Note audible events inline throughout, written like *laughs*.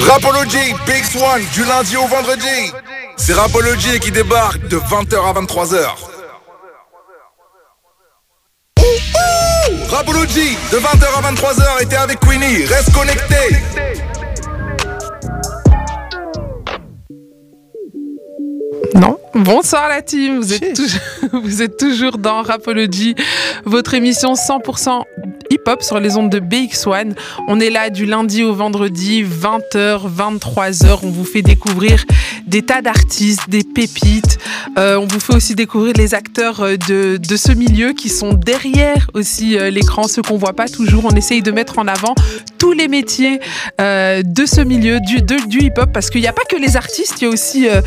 Rapology, Big Swan, du lundi au vendredi. C'est Rapology qui débarque de 20h à 23h. Rapology, de 20h à 23h, était avec Queenie. Reste connecté. Non. Bonsoir la team, vous êtes, toujours, *laughs* vous êtes toujours dans Rapology, votre émission 100% sur les ondes de BX1. On est là du lundi au vendredi, 20h, 23h. On vous fait découvrir des tas d'artistes, des pépites. Euh, on vous fait aussi découvrir les acteurs euh, de, de ce milieu qui sont derrière aussi euh, l'écran, ceux qu'on voit pas toujours. On essaye de mettre en avant tous les métiers euh, de ce milieu, du, de, du hip-hop, parce qu'il n'y a pas que les artistes, il y a aussi euh,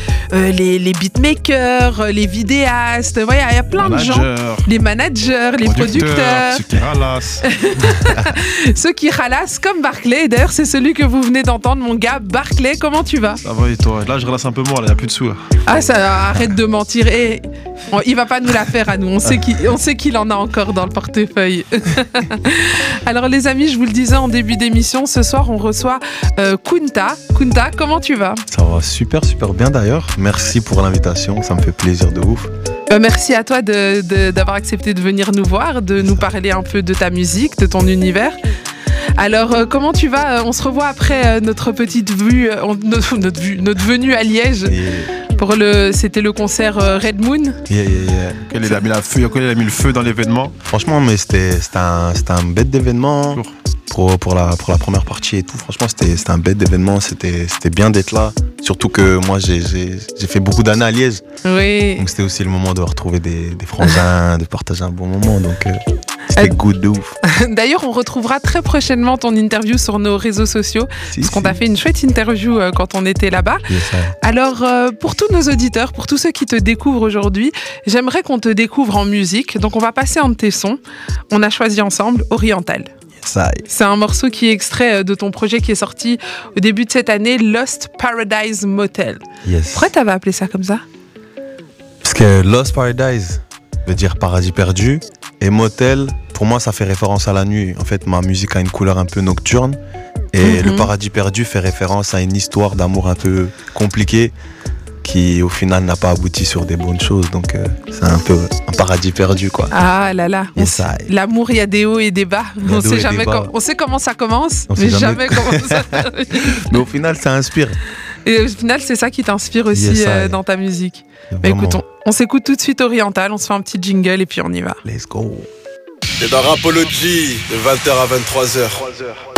les, les beatmakers, les vidéastes, il y a plein Manager, de gens, les managers, les producteurs, ralassent. *laughs* *laughs* ceux qui ralassent comme Barclay. D'ailleurs, c'est celui que vous venez d'entendre, mon gars. Barclay, comment tu vas? Ça va et toi? Là, je ralasse un peu moins, il n'y a plus de sous. là. Ah, ça arrête de mentir. Et on- il va pas nous la faire à nous. On sait qu'il, sait qu'il en a encore dans le portefeuille. *laughs* Alors, les amis, je vous le disais en début d'émission, ce soir, on reçoit euh, Kunta. Kunta, comment tu vas? Ça va super, super bien d'ailleurs. Merci pour l'invitation, ça me fait plaisir de ouf. Euh, Merci à toi de- de- d'avoir accepté de venir nous voir, de nous parler un peu de ta musique, de ton univers. Alors, euh, comment tu vas? Euh, On se revoit après euh, notre petite vue, euh, notre, *laughs* notre vue, notre venue à Liège pour le. C'était le concert euh, Red Moon. yeah, yeah, yeah. Quel il a mis la feu, quel il a mis le feu dans l'événement? Franchement, mais c'était un, un bête d'événement. Pour, pour, la, pour la première partie et tout. Franchement, c'était un bête d'événement. C'était bien d'être là. Surtout que moi, j'ai fait beaucoup d'années à Liège. Oui. Donc c'était aussi le moment de retrouver des, des frangins, de partager un bon moment. Donc euh, c'était Euh, good de ouf. *laughs* D'ailleurs, on retrouvera très prochainement ton interview sur nos réseaux sociaux, Si, parce qu'on t'a fait une chouette interview euh, quand on était là-bas. Yes. Alors, euh, pour tous nos auditeurs, pour tous ceux qui te découvrent aujourd'hui, j'aimerais qu'on te découvre en musique. Donc, on va passer un de tes sons. On a choisi ensemble Oriental. C'est un morceau qui est extrait euh, de ton projet qui est sorti au début de cette année, Lost Paradise Motel. Yes. Pourquoi t'avais appelé ça comme ça? Parce que Lost Paradise veut dire paradis perdu et motel, pour moi, ça fait référence à la nuit. En fait, ma musique a une couleur un peu nocturne et Mhm. le paradis perdu fait référence à une histoire d'amour un peu compliquée qui, au final, n'a pas abouti sur des bonnes choses. Donc, euh, c'est un peu un paradis perdu, quoi. Ah là là. Yes. L'amour, il y a des hauts et des bas. On sait jamais com- on sait comment ça commence, On mais jamais jamais. comment ça *laughs* termine. Mais au final, ça inspire. Et au final, c'est ça qui t'inspire aussi Yes, euh, dans ta musique. Bah Vraiment. écoute, on, on s'écoute tout de suite Oriental, on se fait un petit jingle et puis on y va. Let's go. C'est dans Rapology, de 20h à 23h.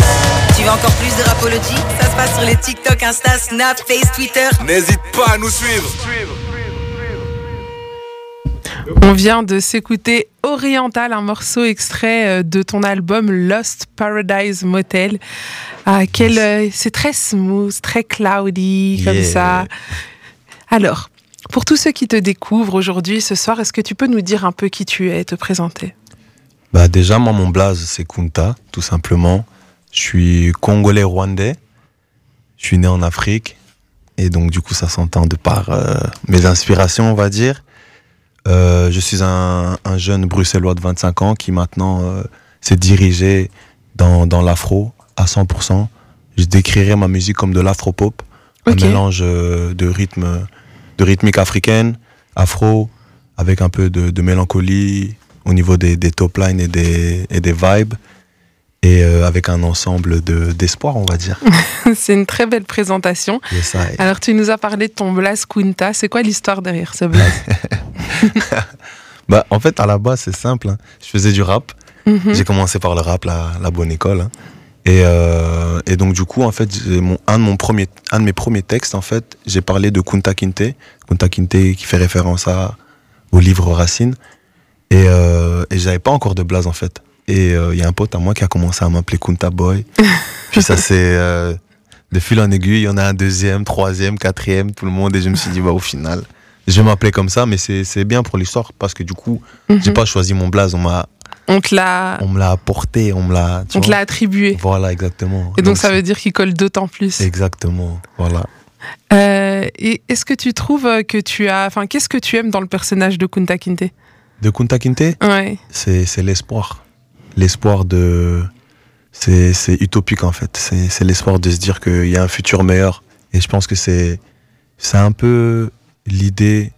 Tu veux encore plus de Rapology Ça se passe sur les TikTok, Insta, Snap, Face, Twitter. N'hésite pas à nous suivre. On vient de s'écouter Oriental, un morceau extrait euh, de ton album Lost Paradise Motel. Ah, quel, euh, c'est très smooth, très cloudy, comme Yeah. ça. Alors, pour tous ceux qui te découvrent aujourd'hui, ce soir, est-ce que tu peux nous dire un peu qui tu es, te présenter? Bah déjà, moi, mon blaze, c'est Kunta, tout simplement. Je suis congolais-rwandais. Je suis né en Afrique. Et donc, du coup, ça s'entend de par euh, mes inspirations, on va dire. Euh, je suis un, un jeune bruxellois de 25 ans qui maintenant euh, s'est dirigé dans, dans l'afro à 100%. Je décrirais ma musique comme de l'afro-pop. Un mélange de rythme, de rythmique africaine, afro, avec un peu de, de mélancolie au niveau des, des top lines et des, et des vibes. Et euh, avec un ensemble de- d'espoir, on va dire. *laughs* C'est une très belle présentation. Yes, I. Alors, tu nous as parlé de ton Blas Kunta. C'est quoi l'histoire derrière ce Blas? *laughs* Bah, en fait, à la base, c'est simple. hein. Je faisais du rap. Mhm. J'ai commencé par le rap, la, la bonne école. hein. Et, euh, et donc, du coup, en fait, mon, un, de mon premier, un de mes premiers textes, en fait, j'ai parlé de Kunta Kinte. Kunta Kinte qui fait référence à, au livre Racine. Et, euh, et j'avais pas encore de blaze, en fait. Et euh, il y a un pote à moi qui a commencé à m'appeler Kunta Boy. *laughs* Puis ça, c'est euh, de fil en aiguille. Il y en a un deuxième, troisième, quatrième, tout le monde. Et je me suis dit, bah, au final, je vais m'appeler comme ça. Mais c'est bien pour l'histoire parce que du coup, j'ai Mhm. pas choisi mon blaze. On m'a On te l'a, on me l'a apporté, on me l'a. on te l'a attribué. Voilà, exactement. Et donc, ça veut dire qu'il colle d'autant plus. Exactement, voilà. Euh, et est-ce que tu trouves que tu as. Enfin, qu'est-ce que tu aimes dans le personnage de Kunta Kinte? De Kunta Kinte, Ouais. c'est l'espoir. L'espoir de, c'est utopique en fait. C'est l'espoir de se dire qu'il y a un futur meilleur. Et je pense que c'est un peu l'idée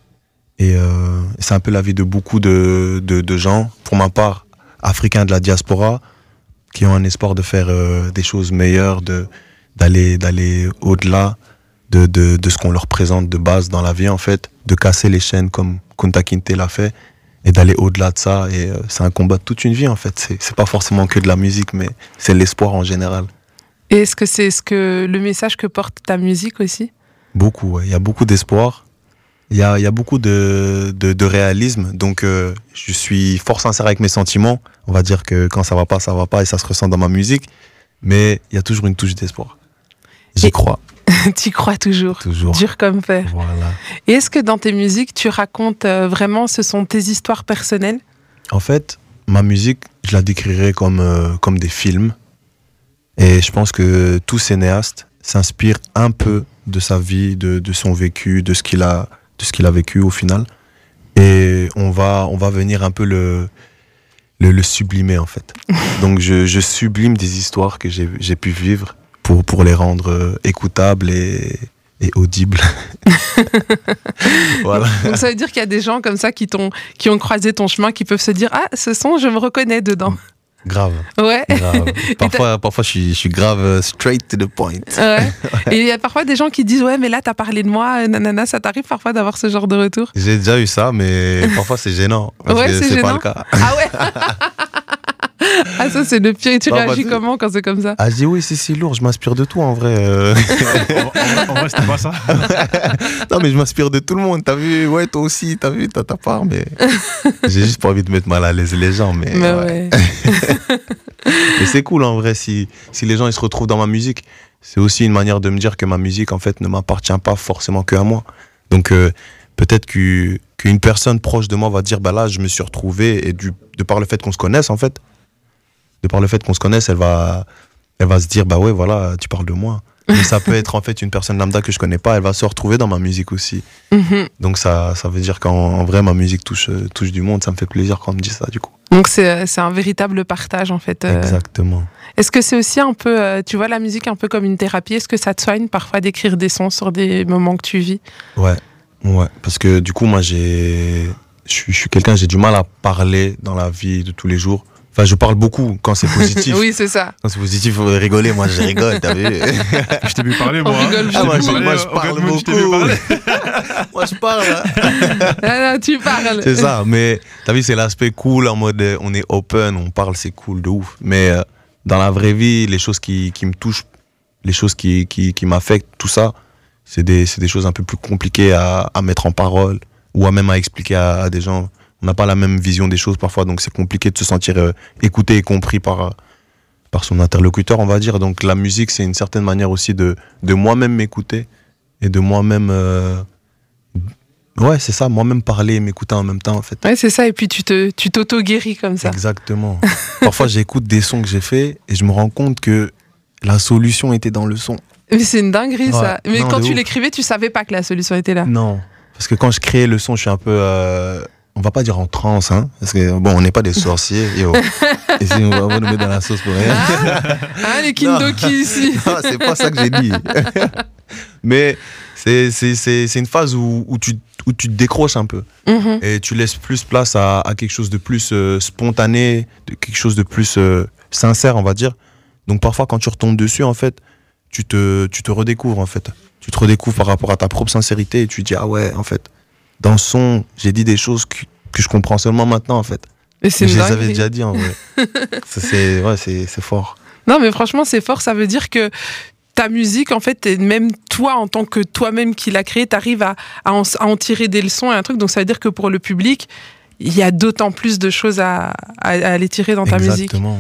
et euh, c'est un peu la vie de beaucoup de, de, gens, pour ma part, africains de la diaspora, qui ont un espoir de faire euh, des choses meilleures, d'aller d'aller au-delà de, de, de ce qu'on leur présente de base dans la vie en fait, de casser les chaînes comme Kunta Kinte l'a fait et d'aller au-delà de ça. Et euh, c'est un combat de toute une vie en fait. C'est c'est pas forcément que de la musique, mais c'est l'espoir en général. Et est-ce que c'est ce que le message que porte ta musique aussi? Beaucoup, ouais. il y a beaucoup d'espoir. Il y a, y a beaucoup de, de, de réalisme. Donc, euh, je suis fort sincère avec mes sentiments. On va dire que quand ça va pas, ça va pas et ça se ressent dans ma musique. Mais il y a toujours une touche d'espoir. J'y Et- crois, *laughs* Tu crois toujours, toujours. dur comme fer. Voilà. Et est-ce que dans tes musiques, tu racontes euh, vraiment, ce sont tes histoires personnelles? En fait, ma musique, je la décrirais comme, euh, comme des films. Et je pense que tout cinéaste s'inspire un peu de sa vie, de, de son vécu, de ce qu'il a, de ce qu'il a vécu au final. Et on va, on va venir un peu le, le, le sublimer en fait. *laughs* Donc je, je sublime des histoires que j'ai j'ai pu vivre pour, pour les rendre euh, écoutables et, et audibles. *laughs* voilà. Donc ça veut dire qu'il y a des gens comme ça qui, t'ont, qui ont croisé ton chemin, qui peuvent se dire Ah, ce son, je me reconnais dedans. Grave. Ouais. grave. *laughs* Parfois, parfois je, suis, je suis grave euh, straight to the point. Ouais. *laughs* Et il y a parfois des gens qui disent Ouais, mais là, t'as parlé de moi, euh, nanana, ça t'arrive parfois d'avoir ce genre de retour? J'ai déjà eu ça, mais parfois c'est gênant. Parce Ouais, que c'est c'est pas gênant. le cas. Ah ouais *laughs* Ah, ça, c'est le pire. Et tu Non, réagis comment quand c'est comme ça Ah, je dis oui, c'est si lourd, je m'inspire de tout en vrai. euh. *laughs* En, en- en vrai, c'était pas ça. *laughs* non, mais je m'inspire de tout le monde. T'as vu Ouais, toi aussi, t'as vu, t'as ta part, mais j'ai juste pas envie de mettre mal à l'aise les gens. Mais, Mais ouais. ouais. Mais c'est cool en vrai si, si les gens ils se retrouvent dans ma musique. C'est aussi une manière de me dire que ma musique en fait ne m'appartient pas forcément que à moi. Donc euh, peut-être que- qu'une personne proche de moi va dire bah là je me suis retrouvé et du, de par le fait qu'on se connaisse en fait, de par le fait qu'on se connaisse, elle va, elle va se dire bah ouais voilà tu parles de moi. Mais ça peut être en fait une personne lambda que je connais pas, elle va se retrouver dans ma musique aussi. Mhm. Donc ça, ça veut dire qu'en en vrai ma musique touche, touche du monde, ça me fait plaisir quand on me dit ça du coup. Donc c'est, un véritable partage en fait. euh. Exactement. Est-ce que c'est aussi un peu, euh, tu vois la musique un peu comme une thérapie? Est-ce que ça te soigne parfois d'écrire des sons sur des moments que tu vis? Ouais, ouais. Parce que du coup, moi, j'ai, je suis quelqu'un, j'ai du mal à parler dans la vie de tous les jours. Enfin, je parle beaucoup quand c'est positif. *laughs* Oui, c'est ça. Quand c'est positif, faut rigoler. Moi, je rigole, t'as vu Je t'ai vu parler, On moi. rigole Je Ah, moi, je- parler, moi, je au parle je beaucoup. Moi, je parle. *laughs* non, tu parles. C'est ça. Mais t'as vu, c'est l'aspect cool en mode, euh, on est open, on parle, c'est cool de ouf. Mais euh, dans la vraie vie, les choses qui, qui me touchent, les choses qui, qui, qui m'affectent, tout ça, c'est des, c'est des choses un peu plus compliquées à, à mettre en parole ou à même à expliquer à, à des gens. On n'a pas la même vision des choses parfois, donc c'est compliqué de se sentir euh, écouté et compris par, euh, par son interlocuteur, on va dire. Donc la musique, c'est une certaine manière aussi de, de moi-même m'écouter et de moi-même. euh, Ouais, c'est ça, moi-même parler et m'écouter en même temps, en fait. Ouais, c'est ça. Et puis tu t'auto-guéris comme ça. Exactement. *laughs* Parfois, j'écoute des sons que j'ai faits et je me rends compte que la solution était dans le son. Mais c'est une dinguerie ça. Mais Non, quand tu l'écrivais, tu savais pas que la solution était là. Non. Parce que quand je créais le son, je suis un peu. euh, on va pas dire en transe, hein. Parce que, bon, on n'est pas des sorciers. Yo. *laughs* Et si on va on va nous mettre dans la sauce pour rien. Ah, les Kindoki ici. *laughs* Non, c'est pas ça que j'ai dit. *laughs* Mais c'est c'est- c'est- c'est une phase où, où, tu, où tu te décroches un peu. Mhm. et tu laisses plus place à, à quelque chose de plus euh, spontané, de quelque chose de plus euh, sincère, on va dire. Donc parfois, quand tu retombes dessus, en fait, tu te, tu te redécouvres, en fait. Tu te redécouvres par rapport à ta propre sincérité et tu te dis, ah ouais, en fait, dans son, j'ai dit des choses que, que je comprends seulement maintenant, en fait. Et je les avais déjà dit, en vrai. *laughs* C'est ouais, c'est fort. Non, mais franchement, c'est fort. Ça veut dire que ta musique, en fait, et même toi, en tant que toi-même qui l'as créée, t'arrives à, à, en, à en tirer des leçons et un truc. Donc, ça veut dire que pour le public, il y a d'autant plus de choses à, à, aller tirer dans ta musique. Exactement.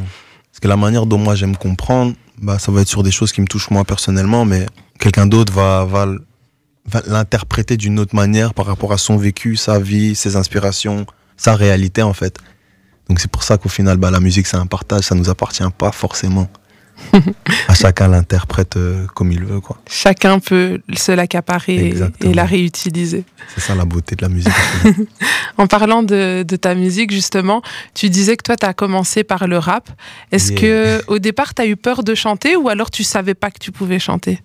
Parce que la manière dont moi j'aime comprendre, bah, ça va être sur des choses qui me touchent moi personnellement, mais quelqu'un d'autre va, va, va l'interpréter d'une autre manière par rapport à son vécu, sa vie, ses inspirations, sa réalité en fait. Donc c'est pour ça qu'au final, bah, la musique c'est un partage, ça nous appartient pas forcément. *laughs* à chacun l'interprète euh, comme il veut, quoi. Chacun peut se l'accaparer et- la réutiliser. C'est ça la beauté de la musique. *laughs* En parlant de, de ta musique, justement, tu disais que toi, tu as commencé par le rap. Est-ce Yeah. que au départ, tu as eu peur de chanter ou alors tu savais pas que tu pouvais chanter?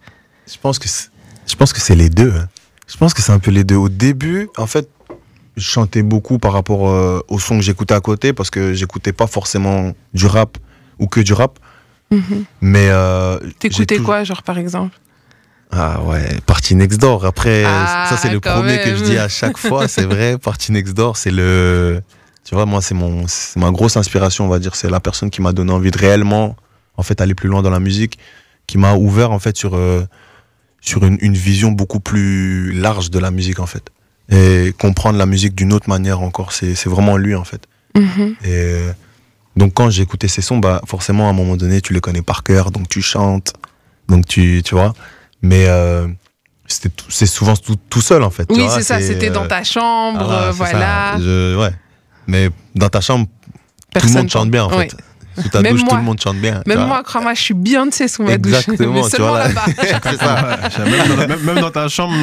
Je pense que c'est- je pense que c'est les deux. hein. Je pense que c'est un peu les deux. Au début, en fait, je chantais beaucoup par rapport euh, au son que j'écoutais à côté parce que j'écoutais pas forcément du rap ou que du rap. Mais euh, T'écoutais quoi, genre par exemple? Ah ouais, Party Next Door. Après, Ah, ça c'est le premier que je dis à chaque fois. C'est vrai, *laughs* Party Next Door, c'est le. Tu vois, moi c'est mon, c'est ma grosse inspiration, on va dire. C'est la personne qui m'a donné envie de réellement, en fait, aller plus loin dans la musique, qui m'a ouvert en fait sur euh, sur une, une vision beaucoup plus large de la musique en fait, et comprendre la musique d'une autre manière encore. C'est vraiment lui en fait. Mhm. Et euh, donc quand j'écoutais ces sons, bah forcément à un moment donné tu les connais par cœur, donc tu chantes, donc tu tu vois. Mais euh, c'est souvent tout, tout seul en fait. Oui, c'est ça, c'était euh, dans ta chambre, voilà, euh, c'est ça. voilà. Je- ouais. Mais dans ta chambre, tout le Personne monde chante bien en Oui. fait. Sous ta Même douche, tout moi. le monde chante bien. Même moi, crois-moi, je suis Beyoncé sous ma douche. Exactement, tu vois, là. *laughs* c'est ça. Même, dans, même- même dans ta chambre,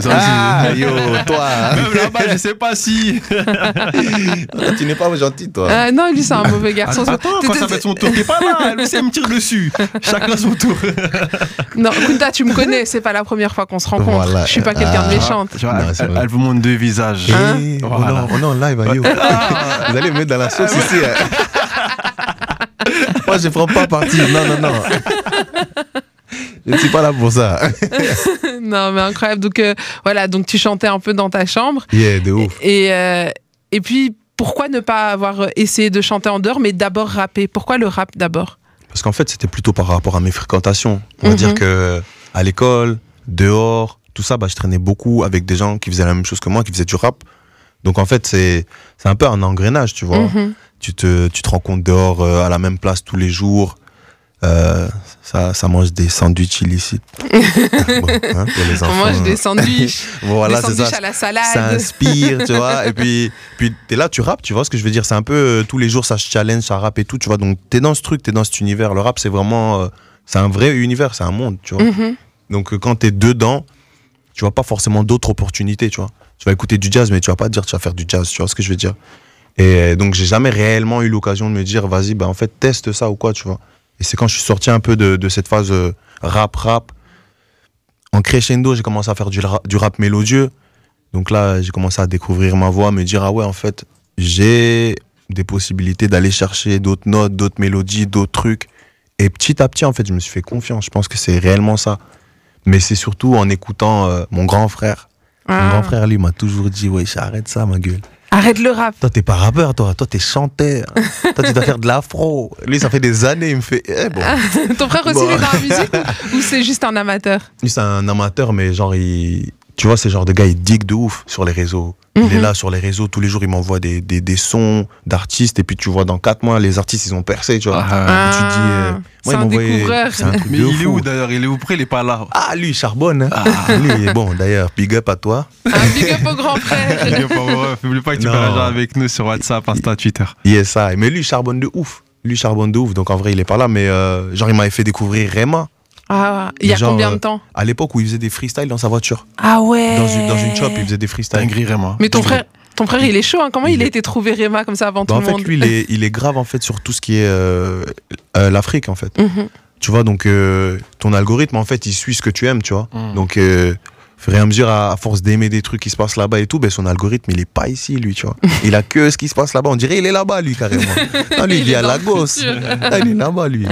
ça Ah, aussi. yo, toi. *laughs* Même là-bas, je sais pas si. *laughs* tu n'es pas gentil, toi. Ah, non, lui, c'est un mauvais garçon. Attends, quand ça fait son tour, t'es pas là. Lui, c'est me tire dessus. Chacun son tour. Non, Kunta, tu me connais, c'est pas la première fois qu'on se rencontre. Voilà. Je suis pas quelqu'un de Ah. méchante. Tu vois, Non, elle, vous montre deux visages. Hein Eh, on, Voilà. est en- on est en live, hein, yo. Vous allez me mettre dans la sauce ici. hein. Moi, je prends pas parti. Non, non, non. Je ne suis pas là pour ça. *laughs* non, mais incroyable. Donc, euh, voilà, donc tu chantais un peu dans ta chambre. Yeah, de ouf. Et, euh, et puis, pourquoi ne pas avoir essayé de chanter en dehors, mais d'abord rapper? Pourquoi le rap d'abord? Parce qu'en fait, c'était plutôt par rapport à mes fréquentations. On va Mhm. dire que à l'école, dehors, tout ça, bah, je traînais beaucoup avec des gens qui faisaient la même chose que moi, qui faisaient du rap. Donc en fait, c'est c'est un peu un engrenage, tu vois. Mhm. Tu, te, tu te rencontres dehors euh, à la même place tous les jours. Euh, ça, ça mange des sandwichs illicites. *laughs* Bon, hein, pour les On mange des sandwichs, *laughs* Voilà, des c'est sandwichs ça. à la ça inspire, tu vois. Et puis, puis t'es là, tu rappes, tu vois ce que je veux dire. C'est un peu euh, tous les jours, ça se challenge, ça rappe et tout, tu vois. Donc, t'es dans ce truc, t'es dans cet univers. Le rap, c'est vraiment. euh, c'est un vrai univers, c'est un monde, tu vois. Mhm. Donc, quand t'es dedans, tu vois pas forcément d'autres opportunités, tu vois. Tu vas écouter du jazz, mais tu vas pas dire tu vas faire du jazz, tu vois ce que je veux dire. Et euh, donc, j'ai jamais réellement eu l'occasion de me dire, vas-y, bah, en fait, teste ça ou quoi, tu vois. Et c'est quand je suis sorti un peu de, de cette phase euh, rap-rap. En crescendo, j'ai commencé à faire du rap mélodieux. Donc là, j'ai commencé à découvrir ma voix, me dire, ah ouais, en fait, j'ai des possibilités d'aller chercher d'autres notes, d'autres mélodies, d'autres trucs. Et petit à petit, en fait, je me suis fait confiance. Je pense que c'est réellement ça. Mais c'est surtout en écoutant euh, mon grand frère. Mon Ah. grand frère, lui, m'a toujours dit, ouais, arrête ça, ma gueule. Arrête le rap. Toi, t'es pas rappeur, toi. Toi, t'es chanteur. *laughs* toi, tu dois faire de l'afro. Lui, ça fait des années, il me fait, eh bon. *laughs* Ton frère aussi, Bon. il est dans la musique ou, ou c'est juste un amateur? Lui, c'est un amateur, mais genre, il... tu vois, c'est le genre de gars, il digue de ouf sur les réseaux. Il Mhm. est là sur les réseaux, tous les jours, il m'envoie des, des, des sons d'artistes, et puis tu vois, dans 4 mois, les artistes, ils ont percé, tu vois. Ah, Et tu dis, euh, Ah, il un m'envoyait- découvreur. C'est un truc Mais il est où d'ailleurs? Il est où près? Il est pas là. Ah, lui, il charbonne. Hein. lui, bon, d'ailleurs, big up à toi. Un big up au grand frère. Est pas vrai. N'oublie pas que tu peux réagir avec nous sur WhatsApp, Insta, Twitter. Yes, I. Mais lui, il charbonne de ouf. Lui, il charbonne de ouf. Donc, en vrai, il est pas là, mais euh, genre, il m'avait fait découvrir Rema Ah, il y a Genre, combien de euh, temps à l'époque où il faisait des freestyles dans sa voiture. Ah ouais. Dans une, dans une shop, il faisait des freestyles. Dinguerie, vraiment. Mais ton frère, ton frère, il est chaud. Hein. Comment il, Il a été trouvé Réma comme ça avant Bah, tout en le fait, monde lui, il est, il est grave en fait sur tout ce qui est euh, euh, l'Afrique en fait. Mhm. Tu vois, donc euh, ton algorithme en fait, il suit ce que tu aimes, tu vois. Mm. Donc, euh, fur et à mesure, à, à force d'aimer des trucs qui se passent là-bas et tout, ben son algorithme, il est pas ici, lui, tu vois. *laughs* Il a que ce qui se passe là-bas. On dirait il est là-bas, lui, carrément. *laughs* Non, lui, il, vit est à Lagos. *laughs* Ah, il est là-bas, lui.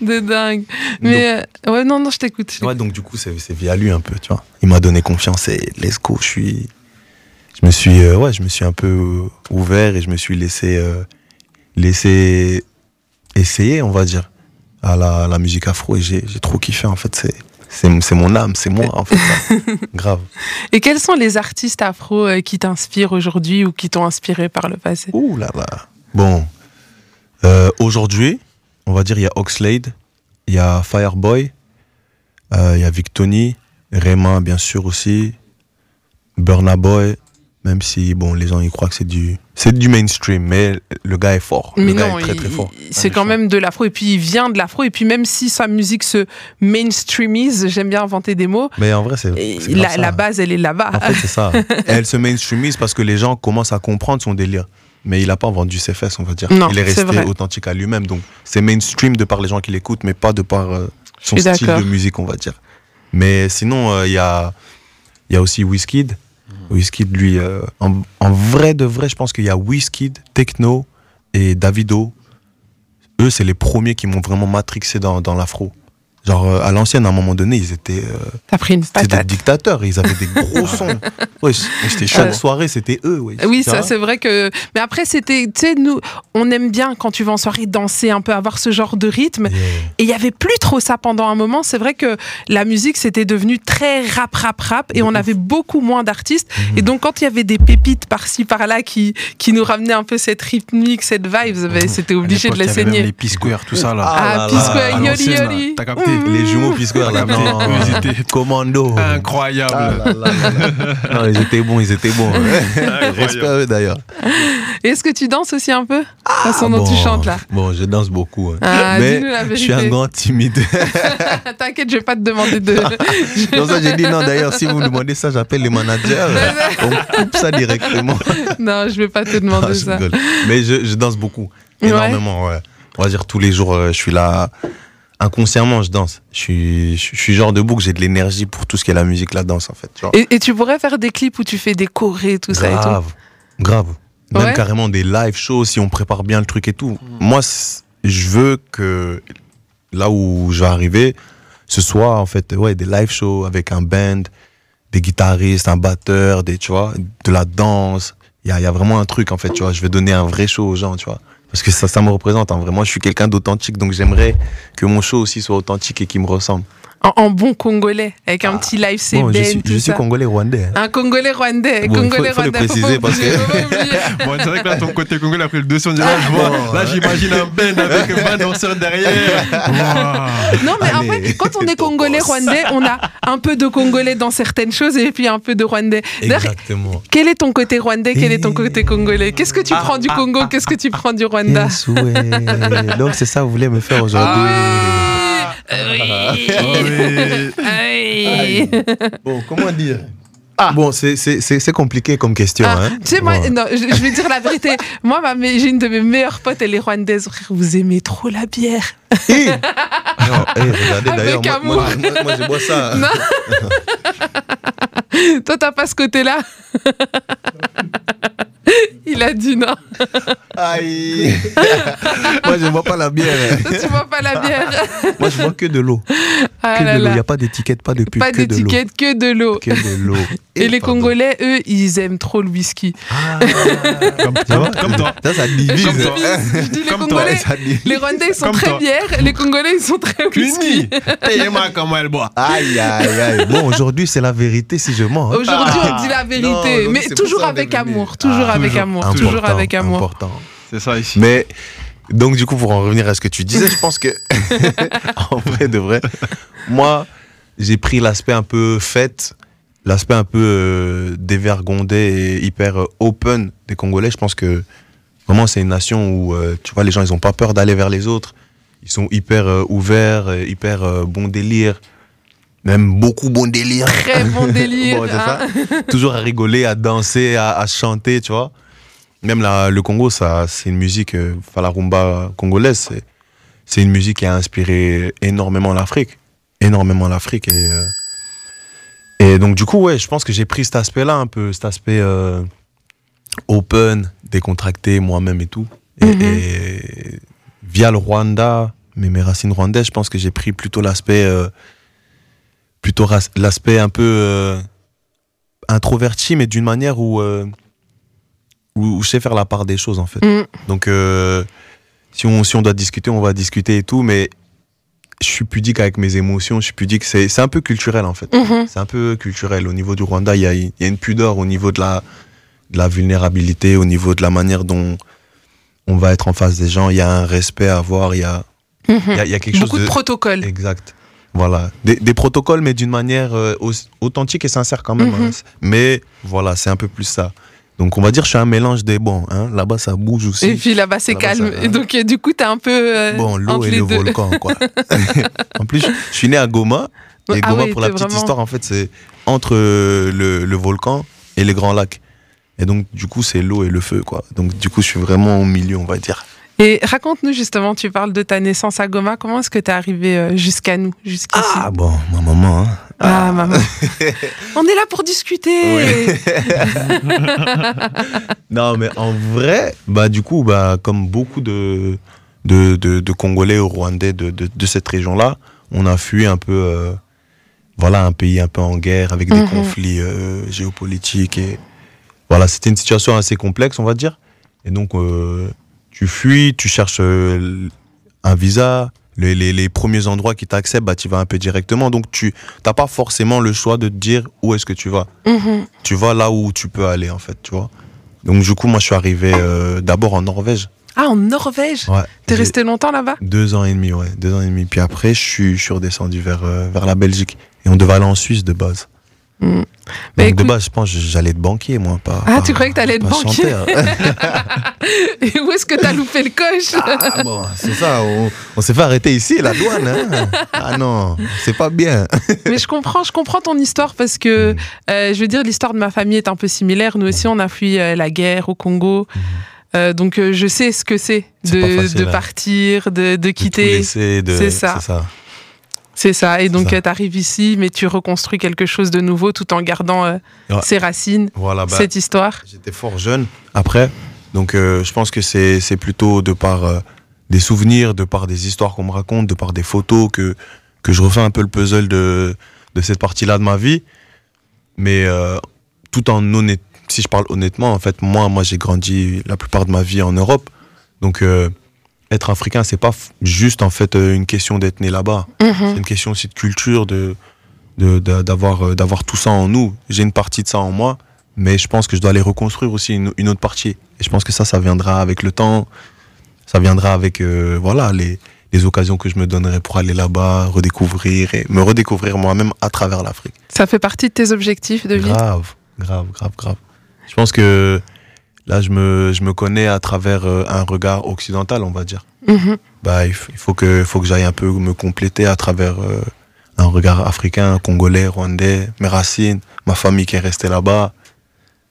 De dingue. Mais euh, ouais, non, non, je t'écoute. Ouais, donc du coup, c'est via lui un peu, tu vois. Il m'a donné confiance et let's go, je suis. Je me suis, euh, ouais, je me suis un peu euh, ouvert et je me suis laissé, euh, laissé essayer, on va dire, à la, à la musique afro et j'ai j'ai trop kiffé, en fait. C'est c'est mon âme, c'est moi, en fait. *laughs* Grave. Et quels sont les artistes afro euh, qui t'inspirent aujourd'hui ou qui t'ont inspiré par le passé? Ouh là là. Bon, Euh, aujourd'hui, on va dire, il y a Oxlade, il y a Fireboy, euh, il y a Victony, Rema, bien sûr aussi, Burna Boy, Même si, bon, les gens, ils croient que c'est du, c'est du mainstream, mais le gars est fort. Mais le gars non, est très, il- très fort. c'est quand même de l'afro et puis il vient de l'afro et puis même si sa musique se mainstreamise, j'aime bien inventer des mots, Mais en vrai, c'est. la, la base elle est là-bas. En fait, c'est ça. *laughs* Elle se mainstreamise parce que les gens commencent à comprendre son délire. Mais il a pas vendu ses fesses, on va dire. Non, il est resté authentique à lui-même. Donc, c'est mainstream de par les gens qui l'écoutent, mais pas de par euh, son style de musique, on va dire. Mais sinon, euh, il y, a, il y a aussi Wizkid. Wizkid, lui, euh, en, vrai de vrai, je pense qu'il y a Wizkid, Techno et Davido. Eux, c'est les premiers qui m'ont vraiment matrixé dans, dans l'afro. Genre, euh, à l'ancienne, à un moment donné, ils étaient. euh, T'as pris une c'était des patate. dictateurs, ils avaient des gros *laughs* sons. Ouais, c'était chaque Ouais. soirée, c'était eux. Ouais. Oui, ça c'est vrai que. Mais après, c'était. Tu sais, nous, on aime bien quand tu vas en soirée danser un peu, avoir ce genre de rythme. Yeah. Et il y avait plus trop ça pendant un moment. C'est vrai que la musique, c'était devenu très rap, rap, rap. Et on avait beaucoup moins d'artistes. Mhm. Et donc, quand il y avait des pépites par-ci, par-là qui, qui nous ramenaient un peu cette rythmique, cette vibe, ben, c'était obligé de les saigner. Les P-Square, tout ça là. Ah Ah, à Yoli. Yoli. T'as capté Mmh. Les jumeaux Piscoire, là, non. Ils étaient Commando. incroyables. Ah là là là *laughs* là. Non, ils étaient bons, ils étaient bons. Respect à eux d'ailleurs. Est-ce que tu danses aussi un peu? La façon dont tu Bon, chantes là. Bon, je danse beaucoup. hein. Ah, Mais la je suis un grand timide. *laughs* T'inquiète, je vais pas te demander de. *laughs* Dans ça, j'ai dit non. D'ailleurs, si vous me demandez ça, j'appelle les managers. On coupe ça directement. non, je vais pas te demander Ah, je ça. Mais je, je danse beaucoup. Ouais. Énormément, ouais. On va dire tous les jours, euh, je suis là. Inconsciemment, je danse. Je suis, je, suis genre debout que j'ai de l'énergie pour tout ce qui est la musique, la danse, en fait. Genre, Et, et tu pourrais faire des clips où tu fais des chorés, tout ça et tout. grave. Grave. Même Ouais. carrément des live shows si on prépare bien le truc et tout. Moi, c'est- je veux que là où je vais arriver, ce soit en fait ouais, des live shows avec un band, des guitaristes, un batteur, des, tu vois, de la danse. Il y a, y a vraiment un truc en fait, tu vois. Je veux donner un vrai show aux gens, tu vois. Parce que ça, ça me représente. En vrai, moi, je suis quelqu'un d'authentique, donc j'aimerais que mon show aussi soit authentique et qu'il me ressemble. En, en bon congolais, avec un petit live c'est Bon, je ben, suis, je congolais rwandais. hein. Un congolais rwandais. Bon, il faut- congolais faut le rwandais. préciser parce que-. *laughs* Bon, c'est vrai que là, ton côté congolais a pris le dessus. On dit, là, je vois, bon, là, j'imagine un band avec 20 danseurs derrière. Wow. Non, mais en Allez. fait, quand on est *laughs* congolais rwandais, on a un peu de congolais dans certaines choses et puis un peu de rwandais. Exactement. quel est ton côté rwandais? Quel est ton côté congolais? Qu'est-ce que tu Ah, prends du ah, Congo? Qu'est-ce que tu prends du Rwanda? Yes, ouais. Donc c'est ça que vous voulez me faire aujourd'hui? Oui. Oui. *laughs* Bon, comment dire? Bon, c'est- c'est c'est- c'est compliqué comme question. Ah, hein. tu sais, moi, Bon. non, je, je vais dire la vérité. *laughs* Moi, ma j'ai une de mes meilleures potes, elle est rwandaise. Frère, vous aimez trop la bière. Hi Non, eh, regardez d'ailleurs, Avec moi, moi, amour. moi, moi, je bois ça. *laughs* Non. Toi, t'as pas ce côté-là *laughs* Il a dit non. Aïe *laughs* Moi, je bois pas la bière. Toi, tu bois pas la bière. *laughs* Moi, je bois que de l'eau. Ah Que là de l'eau. Il n'y a pas d'étiquette, pas de pub, Pas que de l'eau. d'étiquette, que de l'eau. Que de l'eau. Et les pardon. Congolais, eux, ils aiment trop le whisky. Ah, Comme, tu vois comme, toi. Ça, ça divise. Comme toi. Je dis les Comme toi, Congolais. Ça divise. Les Rwandais, ils sont Comme très toi. bières. Les Congolais, ils sont très whisky. Cuny. T'es-moi comment elle boit. Aïe, aïe, aïe. *laughs* Bon, aujourd'hui, c'est la vérité si je mens. hein. Aujourd'hui, Ah. on dit la vérité. mais toujours avec amour. Toujours Ah, avec toujours. amour. Toujours Important, avec amour. Important. C'est ça ici. Mais donc du coup pour en revenir à ce que tu disais, je pense que *laughs* en vrai de vrai, moi j'ai pris l'aspect un peu fête, l'aspect un peu euh, dévergondé et hyper euh, open des Congolais. Je pense que vraiment c'est une nation où euh, tu vois les gens ils ont pas peur d'aller vers les autres, ils sont hyper ouverts, hyper bon délire, même beaucoup bon délire. Très bon *laughs* délire. Bon, hein. ça. *laughs* Toujours à rigoler, à danser, à, à chanter, tu vois. Même la- le Congo, ça, c'est une musique, enfin, la rumba congolaise, c'est, c'est une musique qui a inspiré énormément l'Afrique. Énormément l'Afrique. Et, euh, et donc, du coup, ouais, je pense que j'ai pris cet aspect-là un peu, cet aspect euh, open, décontracté, moi-même et tout. Et, Mhm. et via le Rwanda, mais mes racines rwandaises, je pense que j'ai pris plutôt l'aspect, euh, plutôt l'aspect un peu euh, introverti, mais d'une manière où, où, où je sais faire la part des choses, en fait. Mm. Donc, si, on, si on doit discuter, on va discuter et tout, mais je suis pudique avec mes émotions, je suis pudique, c'est un peu culturel, en fait. Mhm. C'est un peu culturel. Au niveau du Rwanda, il y a, y a une pudeur au niveau de la, de la vulnérabilité, au niveau de la manière dont on va être en face des gens. Il y a un respect à avoir, il y a, il y a, y a quelque Beaucoup chose de de... protocoles. Exact. Voilà. Des, des protocoles, mais d'une manière euh, au- authentique et sincère quand même. Mhm. hein. Mais voilà, c'est un peu plus ça. Donc on va dire je suis un mélange des bons. Hein. Là-bas ça bouge aussi. Et puis là-bas c'est calme. ça- Et donc du coup t'es un peu euh, Bon, l'eau et les le deux. volcan, quoi. *laughs* en plus, je suis né à Goma. Et Ah Goma, oui, pour la petite vraiment- histoire, en fait, c'est entre euh, le, le volcan et les grands lacs. Et donc, du coup, c'est l'eau et le feu, quoi. Donc, du coup, je suis vraiment au milieu, on va dire. Et raconte-nous justement, tu parles de ta naissance à Goma. Comment est-ce que t'es arrivé euh, jusqu'à nous, jusqu'ici? Ah, bon, ma maman, hein. Ah, maman. On est là pour discuter. *laughs* Non, mais en vrai, bah, du coup, bah, comme beaucoup de, de, de, de Congolais ou Rwandais de, de, de cette région-là, on a fui un peu, euh, voilà, un pays un peu en guerre avec des Mhm. conflits euh, géopolitiques. Et voilà, c'était une situation assez complexe, on va dire. Et donc, euh, tu fuis, tu cherches euh, un visa. Les, les, les premiers endroits qui t'acceptent, bah, tu vas un peu directement. Donc, tu n'as pas forcément le choix de te dire où est-ce que tu vas Mhm. tu vas là où tu peux aller en fait, tu vois. Donc du coup, moi je suis arrivé euh, d'abord en Norvège. Ah, en Norvège? Ouais. T'es resté longtemps là-bas? deux ans et demi, ouais, deux ans et demi. Puis après, je suis, je suis redescendu vers euh, vers la Belgique et on devait aller en Suisse de base. Mm. Donc Bah, de écoute- base, je pense que j'allais être banquier, moi, pas. Ah, pas- tu croyais que t'allais être banquier. *laughs* Et où est-ce que t'as loupé le coche ah bon, c'est ça. On, on s'est fait arrêter ici, la douane. Hein ah non, c'est pas bien. Mais je comprends, je comprends ton histoire parce que, euh, je veux dire, l'histoire de ma famille est un peu similaire. Nous aussi, on a fui euh, la guerre au Congo. Euh, donc, je sais ce que c'est de, facile, de hein. partir, de, de De tout quitter. laisser, de- C'est ça. C'est ça. C'est ça. Et donc, ça. tu arrives ici, mais tu reconstruis quelque chose de nouveau tout en gardant euh, Ouais. ses racines, Voilà. Bah, cette histoire. J'étais fort jeune après, donc euh, je pense que c'est plutôt de par euh, des souvenirs, de par des histoires qu'on me raconte, de par des photos que que je refais un peu le puzzle de de cette partie-là de ma vie, mais euh, tout en honnête. Si je parle honnêtement, en fait, moi, moi, j'ai grandi la plupart de ma vie en Europe, donc euh, être africain, c'est pas juste en fait euh, une question d'être né là-bas. Mhm. C'est une question aussi de culture, de d'avoir euh, d'avoir tout ça en nous. J'ai une partie de ça en moi, mais je pense que je dois aller reconstruire aussi une, une autre partie. Et je pense que ça, ça viendra avec le temps. Ça viendra avec euh, voilà les, les occasions que je me donnerai pour aller là-bas, redécouvrir et me redécouvrir moi-même à travers l'Afrique. Ça fait partie de tes objectifs de vie? Grave, grave, grave, grave. Je pense que là, je me, je me connais à travers euh, un regard occidental, on va dire Mhm. bah, il faut que, faut que j'aille un peu me compléter à travers euh, un regard africain, congolais, rwandais, mes racines, ma famille qui est restée là-bas,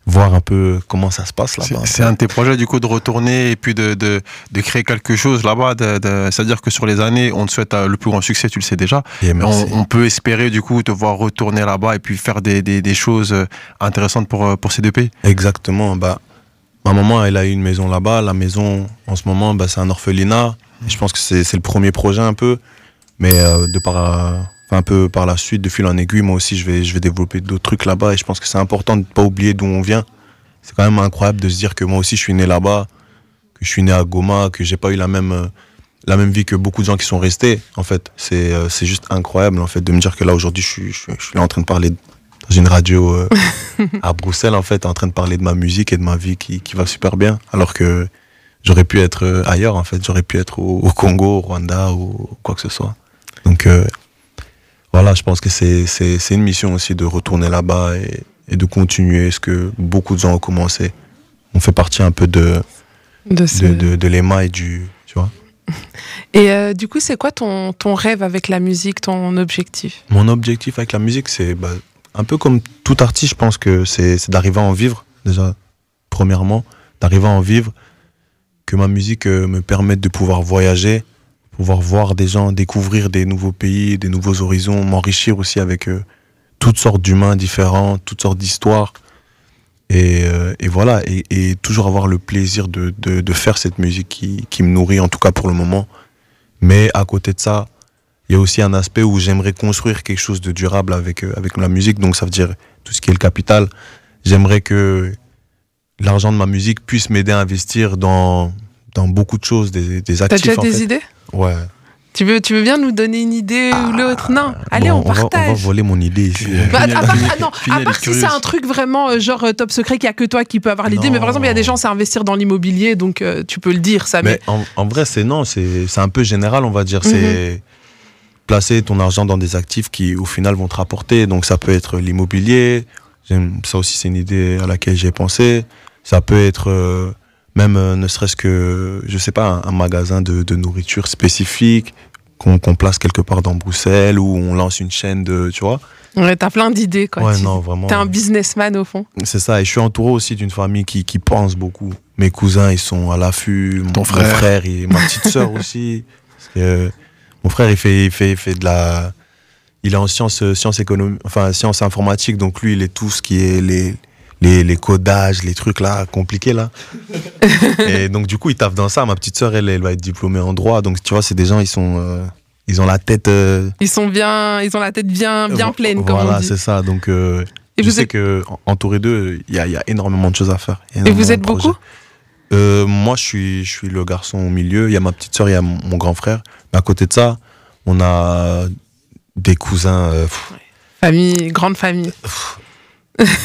voir un peu comment ça se passe là-bas. C'est c'est un de tes projets du coup de retourner et puis de, de, de créer quelque chose là-bas. de- de- C'est-à-dire que sur les années, on te souhaite euh, le plus grand succès, tu le sais déjà. On, on peut espérer du coup te voir retourner là-bas et puis faire des, des, des choses intéressantes pour, pour ces deux pays. Exactement. Bah, ma maman, elle a eu une maison là-bas. La maison, en ce moment, bah, c'est un orphelinat. Je pense que c'est le premier projet un peu. Mais euh, de par, euh, un peu par la suite, de fil en aiguille, moi aussi, je vais, je vais développer d'autres trucs là-bas. Et je pense que c'est important de ne pas oublier d'où on vient. C'est quand même incroyable de se dire que moi aussi, je suis né là-bas, que je suis né à Goma, que j'ai pas eu la même, euh, la même vie que beaucoup de gens qui sont restés. En fait, c'est juste incroyable en fait de me dire que là aujourd'hui, je je suis là en train de parler dans une radio euh, à Bruxelles en fait, en train de parler de ma musique et de ma vie qui, qui va super bien, alors que j'aurais pu être euh, ailleurs en fait, j'aurais pu être au, au Congo, au Rwanda ou quoi que ce soit. Donc euh, voilà, je pense que c'est une mission aussi de retourner là-bas et, et de continuer ce que beaucoup de gens ont commencé. On fait partie un peu de de ce- de, de, de l'émail du, tu vois. Et euh, du coup, c'est quoi ton, ton rêve avec la musique, ton objectif? Mon objectif avec la musique, c'est bah, un peu comme tout artiste, je pense que c'est d'arriver à en vivre, déjà, premièrement, d'arriver à en vivre, que ma musique euh, me permette de pouvoir voyager, pouvoir voir des gens, découvrir des nouveaux pays, des nouveaux horizons, m'enrichir aussi avec euh, toutes sortes d'humains différents, toutes sortes d'histoires. Et, euh, voilà, et, toujours avoir le plaisir de faire cette musique qui, qui me nourrit, en tout cas pour le moment. Mais à côté de ça, il y a aussi un aspect où j'aimerais construire quelque chose de durable avec, euh, avec la musique. Donc ça veut dire tout ce qui est le capital. J'aimerais que l'argent de ma musique puisse m'aider à investir dans, dans beaucoup de choses, des, des T'as actifs. déjà en des fait. idées? Ouais. tu veux, tu veux bien nous donner une idée ou l'autre? Non, allez, Ah, Bon, on va- on va partage. voler mon idée ici. Bah, à part, ah non, à part si c'est un truc vraiment euh, genre euh, top secret qu'il n'y a que toi qui peux avoir l'idée, mais par exemple, il y a des gens, c'est investir dans l'immobilier, donc euh, tu peux le dire, ça. Mais, Mais en, en vrai, c'est non, c'est un peu général, on va dire. Mhm. C'est placer ton argent dans des actifs qui, au final, vont te rapporter. Donc, ça peut être l'immobilier. Ça aussi, c'est une idée à laquelle j'ai pensé. Ça peut être euh, même ne serait-ce que, je sais pas, un, magasin de, de, nourriture spécifique qu'on place quelque part dans Bruxelles ou on lance une chaîne de, tu vois. Ouais, t'as plein d'idées, quoi. Ouais, non, vraiment. T'es un businessman, au fond. C'est ça, et je suis entouré aussi d'une famille qui, qui pense beaucoup. Mes cousins, ils sont à l'affût. Mon, frère. frère et ma petite sœur aussi. Mon frère, il fait, il fait, il fait de la. Il est en sciences, sciences économiques, enfin, sciences informatiques, donc lui, il est tout ce qui est les, les, les codages, les trucs là, compliqués là. *laughs* et donc, du coup, il taffe dans ça. Ma petite sœur, elle, elle va être diplômée en droit. Donc, tu vois, c'est des gens, ils sont. Euh, ils ont la tête. Euh, ils sont bien, ils ont la tête bien, bien pleine, comme voilà, c'est ça. Donc, euh, et je vous sais êtes... que entouré d'eux, il y a, y a, énormément de choses à faire. Et vous êtes beaucoup? Euh, Moi, je suis, je suis le garçon au milieu. Il y a ma petite soeur, il y a mon grand frère. Mais à côté de ça, on a des cousins. Euh, famille, grande famille.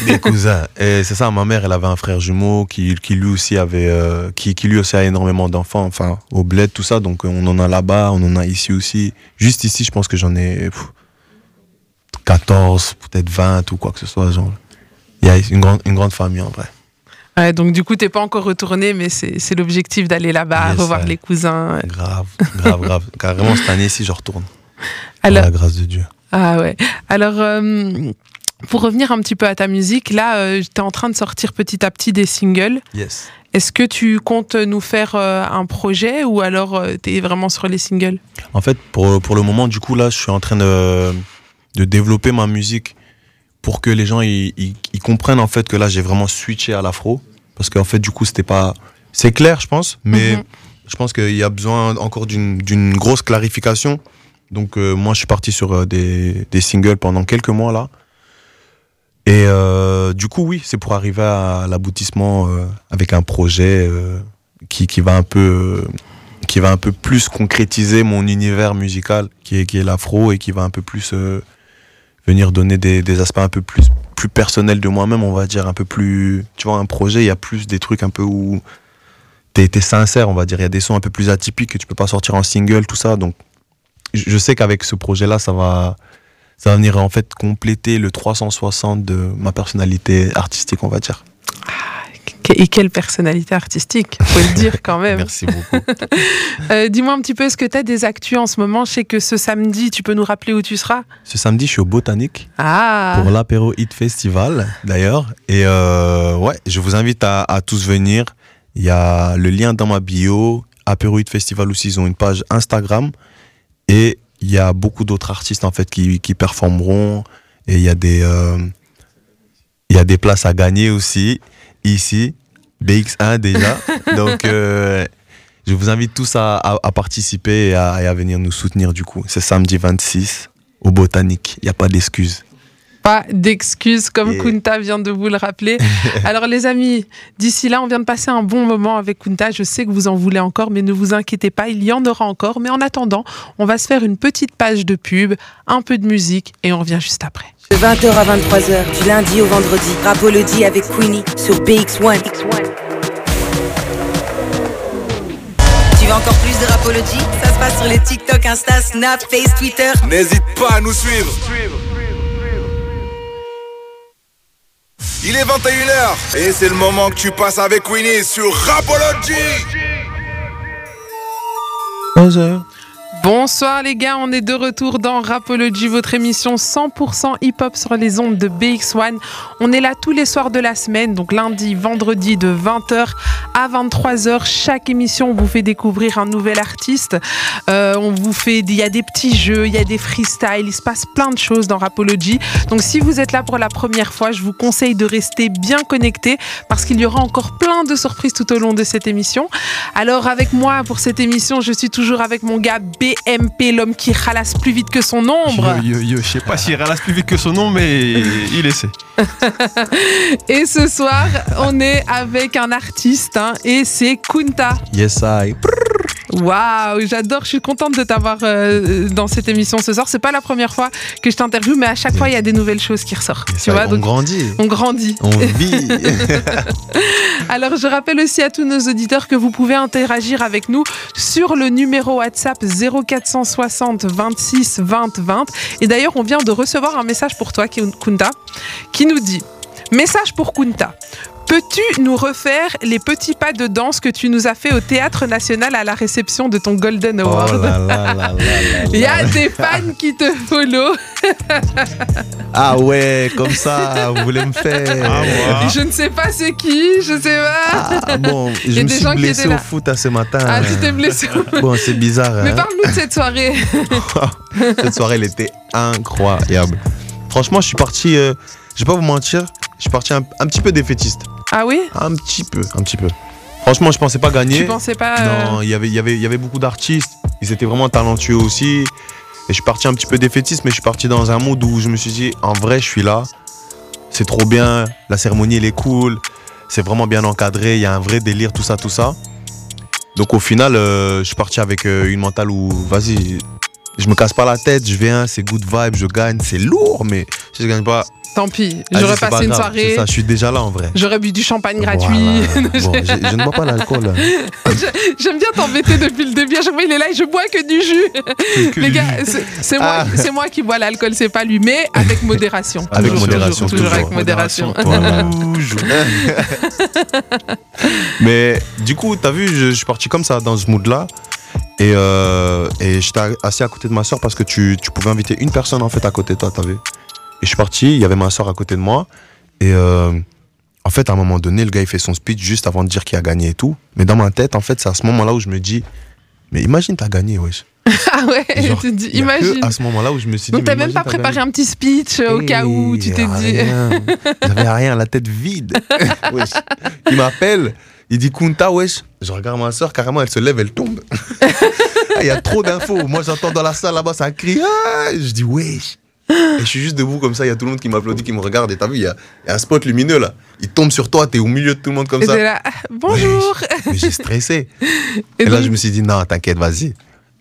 des cousins. *laughs* Et c'est ça, ma mère, elle avait un frère jumeau qui, qui lui aussi avait, euh, qui, qui, lui aussi a énormément d'enfants, enfin, au bled, tout ça. Donc, on en a là-bas, on en a ici aussi. Juste ici, je pense que j'en ai pff, 14, peut-être 20 ou quoi que ce soit. Genre. Il y a une grande, une grande famille en vrai. Ouais, donc du coup, t'es pas encore retourné, mais c'est l'objectif d'aller là-bas, yes, revoir ouais. les cousins. Grave, grave, grave. *laughs* Carrément, cette année-ci, je retourne. Alors, la grâce de Dieu. Ah ouais. Alors, euh, pour revenir un petit peu à ta musique, là, euh, tu es en train de sortir petit à petit des singles. Yes. Est-ce que tu comptes nous faire euh, un projet ou alors euh, tu es vraiment sur les singles? En fait, pour, pour le moment, du coup, là, je suis en train de, de développer ma musique pour que les gens ils, ils, ils comprennent en fait que là, j'ai vraiment switché à l'afro. Parce qu'en fait, du coup, c'était pas. C'est clair, je pense, mais mm -hmm. je pense qu'il y a besoin encore d'une grosse clarification. Donc, euh, moi, je suis parti sur des, des singles pendant quelques mois là. Et euh, du coup, oui, c'est pour arriver à l'aboutissement euh, avec un projet euh, qui, qui, va un peu, qui va un peu plus concrétiser mon univers musical, qui est, qui est l'afro, et qui va un peu plus venir donner des, aspects un peu plus, plus personnels de moi-même, on va dire, un peu plus... Tu vois, un projet, il y a plus des trucs un peu où t'es es sincère, on va dire. Il y a des sons un peu plus atypiques que tu peux pas sortir en single, tout ça. Donc, je sais qu'avec ce projet-là, ça va ça va venir en fait compléter le 360 de ma personnalité artistique, on va dire. Et quelle personnalité artistique, faut le dire quand même. *laughs* Merci beaucoup. *laughs* euh, Dis-moi un petit peu, est-ce que tu as des actus en ce moment? Je sais que ce samedi, tu peux nous rappeler où tu seras Ce samedi, je suis au Botanique ah. pour l'apéro Hit Festival, d'ailleurs. Et euh, ouais, je vous invite à, à, tous venir. Il y a le lien dans ma bio. Apéro Hit Festival aussi, ils ont une page Instagram. Et il y a beaucoup d'autres artistes en fait qui, qui, performeront et il y a des euh, il y a des places à gagner aussi ici BX1 déjà *laughs* donc euh, je vous invite tous à, à, à participer et à, et à, venir nous soutenir du coup c'est samedi 26 au Botanique il n'y a pas d'excuses pas d'excuses, comme. Kunta vient de vous le rappeler. *laughs* Alors les amis, d'ici là, on vient de passer un bon moment avec Kunta. Je sais que vous en voulez encore, mais ne vous inquiétez pas, il y en aura encore. Mais en attendant, on va se faire une petite page de pub, un peu de musique, et on revient juste après. De 20h à 23h, du lundi au vendredi, Rapology avec Queenie sur BX1. Tu veux encore plus de Rapology Ça se passe sur les TikTok, Insta, Snap, Face, Twitter. N'hésite pas à nous suivre. Il est 21h et c'est le moment que tu passes avec Winnie sur Rapology. 11h. Bonsoir les gars, on est de retour dans Rapology, votre émission 100% hip-hop sur les ondes de BX1. On est là tous les soirs de la semaine, donc lundi, vendredi de 20h à 23h. Chaque émission, on vous fait découvrir un nouvel artiste. Euh, on vous fait, il y a des petits jeux, il y a des freestyles, il se passe plein de choses dans Rapology. Donc si vous êtes là pour la première fois, je vous conseille de rester bien connecté parce qu'il y aura encore plein de surprises tout au long de cette émission. Alors avec moi pour cette émission, je suis toujours avec mon gars B MP, l'homme qui ralasse plus vite que son ombre. Yo, yo, yo, je sais pas s'il ralasse plus vite que son ombre, mais il essaie. *laughs* et ce soir, on est avec un artiste, hein, et c'est Kunta. Yes, I. Waouh, j'adore, je suis contente de t'avoir euh, dans cette émission ce soir. C'est pas la première fois que je t'interviewe, mais à chaque fois, il y a des nouvelles choses qui ressortent. tu vois, on donc, grandit. On grandit. On *laughs* vit. *laughs* Alors, je rappelle aussi à tous nos auditeurs que vous pouvez interagir avec nous sur le numéro WhatsApp 0460 26 20 20. Et d'ailleurs, on vient de recevoir un message pour toi, Kunta, qui nous dit Message pour Kunta. Peux-tu nous refaire les petits pas de danse que tu nous as fait au Théâtre National à la réception de ton Golden Oh Award? là là là là là Il *laughs* y a des fans qui te follow. *laughs* Ah ouais, comme ça, vous voulez me faire. Ah, ouais. Je ne sais pas c'est qui, je sais pas. Ah, bon, *laughs* y je a me des suis gens qui blessé étaient au foot à ce matin. Ah, tu t'es blessé. Bon, c'est bizarre. Mais hein. parle-nous de cette soirée. Cette soirée, elle était incroyable. Franchement, je suis parti, euh, je vais pas vous mentir, je suis parti un, un petit peu défaitiste. Ah oui Un petit peu, un petit peu. Franchement, je pensais pas gagner. Tu pensais pas. euh, Non, il y avait- il y avait- y avait beaucoup d'artistes. Ils étaient vraiment talentueux aussi. Et je suis parti un petit peu défaitiste, mais je suis parti dans un monde où je me suis dit, en vrai, je suis là. C'est trop bien. La cérémonie, elle est cool. C'est vraiment bien encadré. Il y a un vrai délire, tout ça, tout ça. Donc au final, euh, je suis parti avec euh, une mentale où, vas-y, je me casse pas la tête, je viens, c'est good vibe, je gagne. C'est lourd, mais si je gagne pas, Tant pis, j'aurais passé une grave. soirée. Ça, je suis déjà là en vrai. J'aurais bu du champagne gratuit. Voilà. Bon, *laughs* je, je ne bois pas l'alcool. *laughs* J'aime bien t'embêter depuis le début. À chaque fois, il est là et je bois que du jus. Que *laughs* Les du gars, c'est moi, Ah. c'est moi qui bois l'alcool, c'est pas lui, mais avec modération. Avec Toujours, modération, toujours, toujours avec toujours. modération. Voilà. Toujours. Mais du coup, t'as vu, je, je suis parti comme ça, dans ce mood-là. Et, euh, et j'étais assis à côté de ma soeur parce que tu, tu pouvais inviter une personne en fait à côté de toi, t'as vu. Et je suis parti, il y avait ma soeur à côté de moi. Et euh, en fait, à un moment donné, le gars il fait son speech juste avant de dire qu'il a gagné et tout. Mais dans ma tête, en fait, c'est à ce moment-là où je me dis, mais imagine t'as gagné, wesh. *laughs* Ah ouais, Genre, tu te dis, que imagine. à ce moment-là où je me suis dit. Donc t'as même pas préparé un petit speech euh, au cas où tu t'es dit. J'avais rien, la tête vide. *laughs* Wesh. Il m'appelle, il dit Kunta, wesh. Je regarde ma soeur, carrément, elle se lève, elle tombe. *laughs* Ah, Il y a trop d'infos. Moi, j'entends dans la salle là-bas, ça crie. Ah je dis, wesh. Et je suis juste debout comme ça, il y a tout le monde qui m'applaudit, qui me regarde. Et t'as vu, il y, a il y a un spot lumineux là. Il tombe sur toi, t'es au milieu de tout le monde comme Et ça. là, *laughs* bonjour. Mais j'ai stressé. Et Et, là, je me suis dit, non, t'inquiète, vas-y.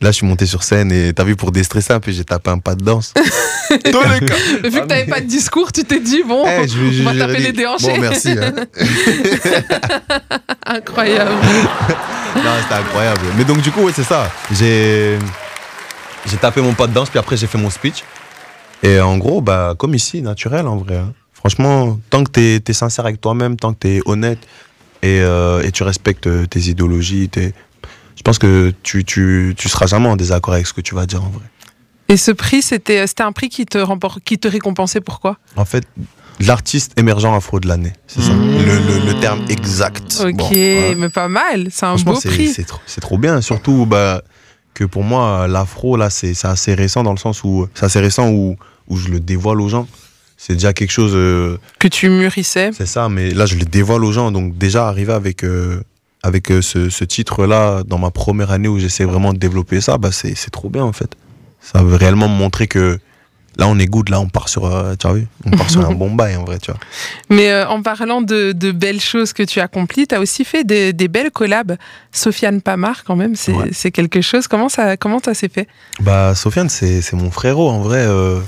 Là, je suis monté sur scène et t'as vu, pour déstresser un peu, j'ai tapé un pas de danse. *laughs* Tous les cas. Vu que t'avais pas de discours, tu t'es dit, bon, Eh, je- je- on va je- taper les déhanchés. Bon, merci. hein. *laughs* Incroyable. non, c'était incroyable. Mais donc, du coup, ouais, c'est ça. J'ai, j'ai tapé mon pas de danse, puis après, j'ai fait mon speech. Et en gros, bah, comme ici, naturel, en vrai. hein. Franchement, tant que t'es, es sincère avec toi-même, tant que t'es honnête et, euh, et tu respectes euh, tes idéologies, tes- je pense que tu, tu, tu seras jamais en désaccord avec ce que tu vas dire, en vrai. Et ce prix, c'était un prix qui te, rempor- qui te récompensait pourquoi En fait, l'artiste émergent afro de l'année, c'est ça. Mmh. Le, le- le terme exact. Ok, Bon, voilà. mais pas mal. C'est un beau prix. c'est trop, trop bien. Surtout bah, que pour moi, l'afro, là, c'est c'est assez récent dans le sens où c'est assez récent où, où je le dévoile aux gens. C'est déjà quelque chose, euh, Que tu mûrissais. c'est ça, mais là, je le dévoile aux gens. Donc, déjà, arriver avec, euh, avec euh, ce, ce titre-là, dans ma première année où j'essaie vraiment de développer ça, bah, c'est c'est trop bien, en fait. Ça veut réellement me montrer que là, on est good, là, on part sur, euh, tu as vu? On part sur un bon bail, en vrai, tu vois. Mais euh, en parlant de, de belles choses que tu accomplis, tu as aussi fait des, des belles collabs. Sofiane Pamar, quand même, c'est Ouais. c'est quelque chose. Comment ça, comment ça s'est fait? Bah, Sofiane, c'est c'est mon frérot, en vrai. euh,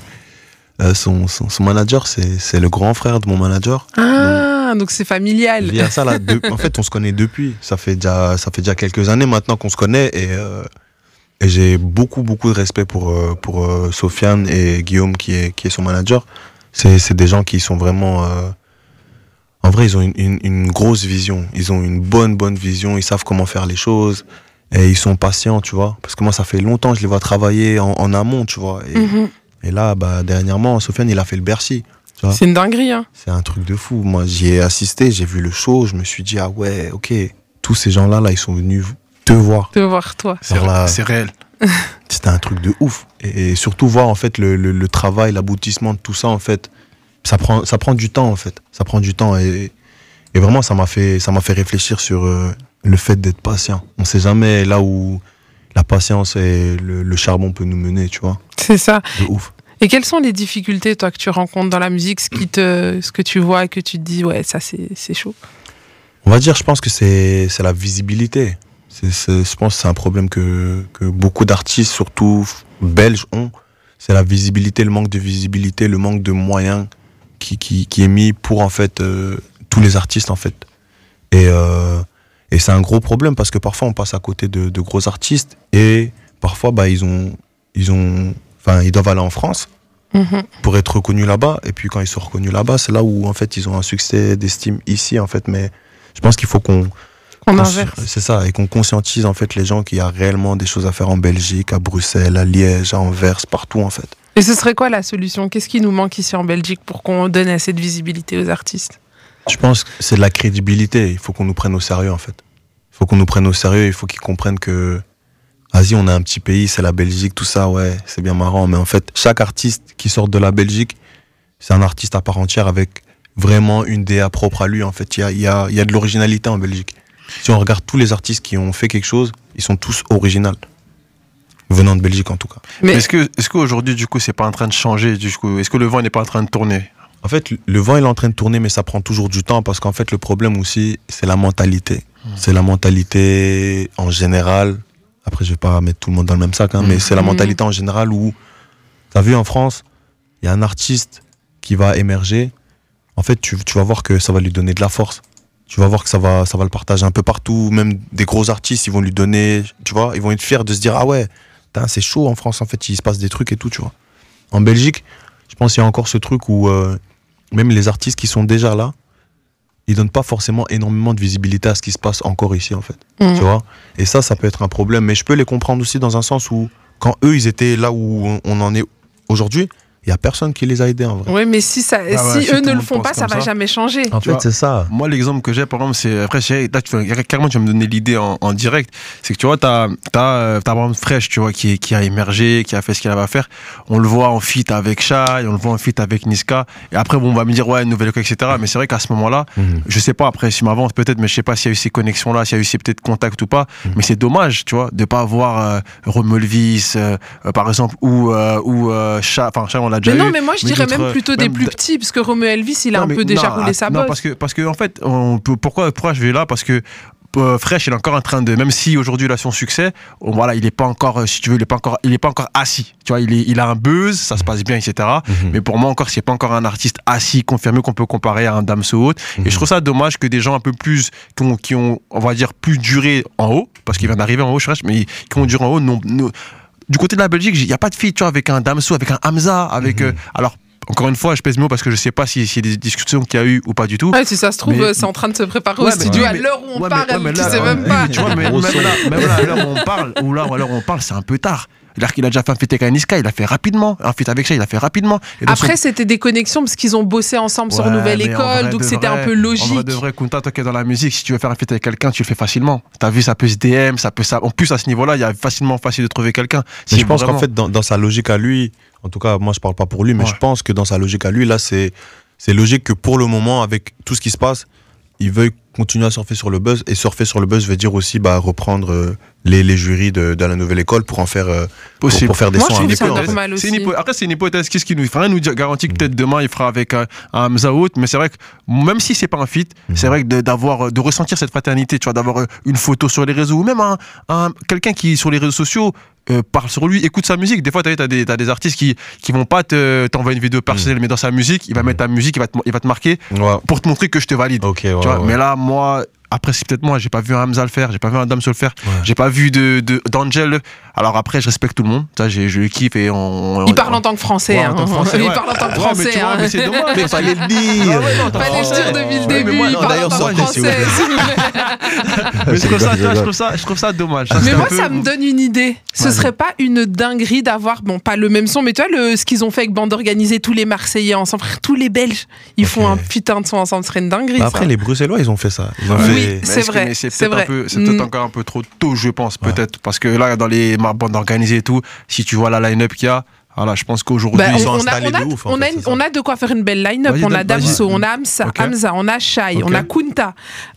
euh, son, son, son manager, c'est le grand frère de mon manager. Ah, donc c'est familial. Via ça, là, de- en fait, on se connaît depuis. Ça fait déjà, ça fait déjà quelques années maintenant qu'on se connaît et, euh, et j'ai beaucoup, beaucoup de respect pour, euh, pour euh, Sofiane et Guillaume qui est, qui est son manager. C'est des gens qui sont vraiment. en vrai, ils ont une, une, une grosse vision. Ils ont une bonne, bonne vision. Ils savent comment faire les choses. Et ils sont patients, tu vois. Parce que moi, ça fait longtemps que je les vois travailler en, en amont, tu vois. Et, Mhm. Et là, bah, dernièrement, Sofiane, il a fait le Bercy. C'est une dinguerie. Hein. C'est un truc de fou. Moi, j'y ai assisté, j'ai vu le show, je me suis dit, ah ouais, ok, tous ces gens-là, là, ils sont venus te voir. De voir toi. C'est réel. *laughs* C'était un truc de ouf. Et, et surtout voir, en fait, le, le- le travail, l'aboutissement de tout ça, en fait, ça prend, ça prend du temps, en fait. Ça prend du temps. Et, et vraiment, ça m'a fait, ça m'a fait réfléchir sur euh, le fait d'être patient. On sait jamais là où la patience et le, le charbon peut nous mener, tu vois. C'est ça. De ouf. Et quelles sont les difficultés, toi, que tu rencontres dans la musique, ce, qui te, ce que tu vois et que tu te dis, ouais, ça, c'est chaud? On va dire, je pense que c'est la visibilité. Je pense que c'est un problème que, que beaucoup d'artistes, surtout belges, ont. C'est la visibilité, le manque de visibilité, le manque de moyens qui, qui, qui est mis pour en fait euh, tous les artistes en fait. Et, euh, et c'est un gros problème parce que parfois on passe à côté de, de gros artistes et parfois bah, ils ont ils ont enfin ils doivent aller en France Mhm. pour être reconnus là-bas. Et puis quand ils sont reconnus là-bas, c'est là où en fait ils ont un succès d'estime ici en fait. Mais je pense qu'il faut qu'on On inverse. C'est ça, et qu'on conscientise en fait les gens qu'il y a réellement des choses à faire en Belgique, à Bruxelles, à Liège, à Anvers, partout en fait. Et ce serait quoi la solution? Qu'est-ce qui nous manque ici en Belgique pour qu'on donne assez de visibilité aux artistes? Je pense que c'est de la crédibilité. Il faut qu'on nous prenne au sérieux en fait. Il faut qu'on nous prenne au sérieux. Il faut qu'ils comprennent que, vas-y, on a un petit pays, c'est la Belgique, tout ça, ouais, c'est bien marrant. Mais en fait, chaque artiste qui sort de la Belgique, c'est un artiste à part entière avec vraiment une DA propre à lui. En fait, il y a, il y a- il y a de l'originalité en Belgique. Si on regarde tous les artistes qui ont fait quelque chose, ils sont tous originaux. Venant de Belgique en tout cas. Mais Est-ce que, est-ce qu'aujourd'hui, du coup, c'est pas en train de changer du coup? Est-ce que le vent n'est pas en train de tourner? En fait, le vent il est en train de tourner, mais ça prend toujours du temps parce qu'en fait, le problème aussi, c'est la mentalité. C'est la mentalité en général. Après, je vais pas mettre tout le monde dans le même sac, hein, mais c'est la Mhm. mentalité en général où, t'as vu en France, il y a un artiste qui va émerger. En fait, tu, tu vas voir que ça va lui donner de la force. Tu vas voir que ça va, ça va le partager un peu partout. Même des gros artistes, ils vont lui donner, tu vois, ils vont être fiers de se dire ah ouais, c'est chaud en France. En fait, il se passe des trucs et tout, tu vois. En Belgique, je pense qu'il y a encore ce truc où euh, même les artistes qui sont déjà là, ils donnent pas forcément énormément de visibilité à ce qui se passe encore ici en fait. Mhm. Tu vois? Et ça, ça peut être un problème. Mais je peux les comprendre aussi dans un sens où quand eux, ils étaient là où on en est aujourd'hui, il y a personne qui les a aidés en vrai. Oui, mais si, ça, ouais, si eux ne le font pas, ça comme va ça. jamais changer. En Tu fait, c'est ça. Moi, l'exemple que j'ai, par exemple, c'est. Après, là, tu vas- carrément, tu vas me donner l'idée en, en direct. C'est que tu vois, t'as, t'as, euh, t'as par exemple Fresh, tu vois, qui, qui a émergé, qui a fait ce qu'il avait à faire. On le voit en feat avec Shai, on le voit en feat avec Niska. Et après, bon, on va me dire, ouais, nouvelle école, etc. Mais c'est vrai qu'à ce moment-là, Mhm. je sais pas, après, si je m'avance peut-être, mais je sais pas s'il y a eu ces connexions-là, s'il y a eu ces peut-être contacts ou pas. Mhm. Mais c'est dommage, tu vois, de pas avoir euh, Romulvis, euh, euh, par exemple, ou, euh, ou Shai, enfin, Shai, on l'a déjà Mais non, eu. mais moi je mais dirais même plutôt des plus petits, parce que Romeo Elvis, il a non, un peu déjà non, roulé att- sa non, bosse. parce que parce que en fait, on peut, pourquoi pourquoi je vais là? Parce que euh, Fresh il est encore en train de même si aujourd'hui il a son succès on- voilà il est pas encore euh, si tu veux il est pas encore il est pas encore assis tu vois il est il a un buzz ça se passe bien etc Mhm. mais pour moi encore c'est pas encore un artiste assis confirmé qu'on peut comparer à un Damso ou autre et je trouve ça dommage que des gens un peu plus qui ont, qui ont on va dire plus duré en haut parce qu'il vient d'arriver en haut Fresh mais qui ont duré en haut non, non- du côté de la Belgique, il n'y a pas de feat, tu vois, avec un Damso, avec un Hamza, avec. Mhm. euh, alors, encore une fois, je pèse mes mots parce que je sais pas si s'il y a des discussions qu'il y a eu ou pas du tout. Ouais, si ça se trouve, Mais- c'est en train de se préparer Ouais, au studio ouais, à l'heure où on parle, tu là, sais même pas. Tu vois, mais même là, même là, à l'heure où on parle, ou là, ou à l'heure où on parle, c'est un peu tard. C'est-à-dire qu'il a déjà fait un feat avec Aniska, il a fait rapidement. Un feat avec ça, il a fait rapidement. Et dans son- Après, c'était des connexions parce qu'ils ont bossé ensemble sur Ouais, Nouvelle mais en École, donc c'était un peu En vrai logique. de vrai, Kunta, toi qui es dans la musique, si tu veux faire un feat avec quelqu'un, tu le fais facilement. T'as vu, ça peut se DM, ça peut ça. En plus, à ce niveau-là, il y a facilement facile de trouver quelqu'un. Mais Si je pense qu'en fait, dans, dans sa logique à lui, en tout cas, moi je parle pas pour lui, mais Ouais. je pense que dans sa logique à lui, là, c'est c'est logique que pour le moment, avec tout ce qui se passe, il veuille continuer à surfer sur le buzz. Et surfer sur le buzz veut dire aussi bah, reprendre euh, les, les jurys de, de la nouvelle école pour en faire, euh, pour, possible. pour faire des Moi, je sons C'est une Après, c'est une hypothèse. Qu'est-ce qui nous rien nous garantit que peut-être demain il fera avec un, un Hamza mais c'est vrai que même si c'est pas un feat, Mhm. c'est vrai que de- d'avoir, de ressentir cette fraternité, tu vois, d'avoir euh, une photo sur les réseaux ou même un, un- quelqu'un qui sur les réseaux sociaux euh, parle sur lui, écoute sa musique. Des fois, tu as, des, artistes qui qui vont pas te t'envoyer une vidéo personnelle, mais dans sa musique, il va mettre ta musique, il va te, il va te marquer Ouais. pour te montrer que je te valide. Ok, ouais, Tu vois, ouais. Mais là, moi, après, c'est peut-être moi, j'ai pas vu un Hamza le faire, j'ai pas vu un Damso le faire, Ouais. j'ai pas vu de, de- d'Angel. Alors après, je respecte tout le monde, ça, j'ai- je le kiffe et on. Il parle en tant que français. Ouais, en hein. tant que français, Il ouais. parle en tant que mais français. tu vois, hein. mais c'est dommage. Mais fallait le dire. Ah Fallait le dire depuis le Ouais, mais début. moi, il parle en tant que français. *laughs* Mais je trouve, ça, Je trouve ça, je trouve ça dommage. Ça, Mais moi, peu- ça me donne une idée. Ce serait pas une dinguerie d'avoir, bon, pas le même son, mais tu vois, le, ce qu'ils ont fait avec Bande Organisée, tous les Marseillais ensemble, frère, tous les Belges, ils font un putain de son ensemble, ce serait une dinguerie. Bah ça. après, les Bruxellois, ils ont fait ça. Ils ont Oui. fait- Mais c'est vrai, C'est peut-être Mm. encore un peu trop tôt, je pense, Ouais. peut-être. Parce que là, dans les bandes organisées et tout, si tu vois la line-up qu'il y a, voilà, je pense qu'aujourd'hui, Bah, ils on, sont on a, installés on, a, de ouf, en on, a fait, une- c'est ça. on a de quoi faire une belle line-up. On a. Damso, on a Hamza, on a Shai, on a Kunta,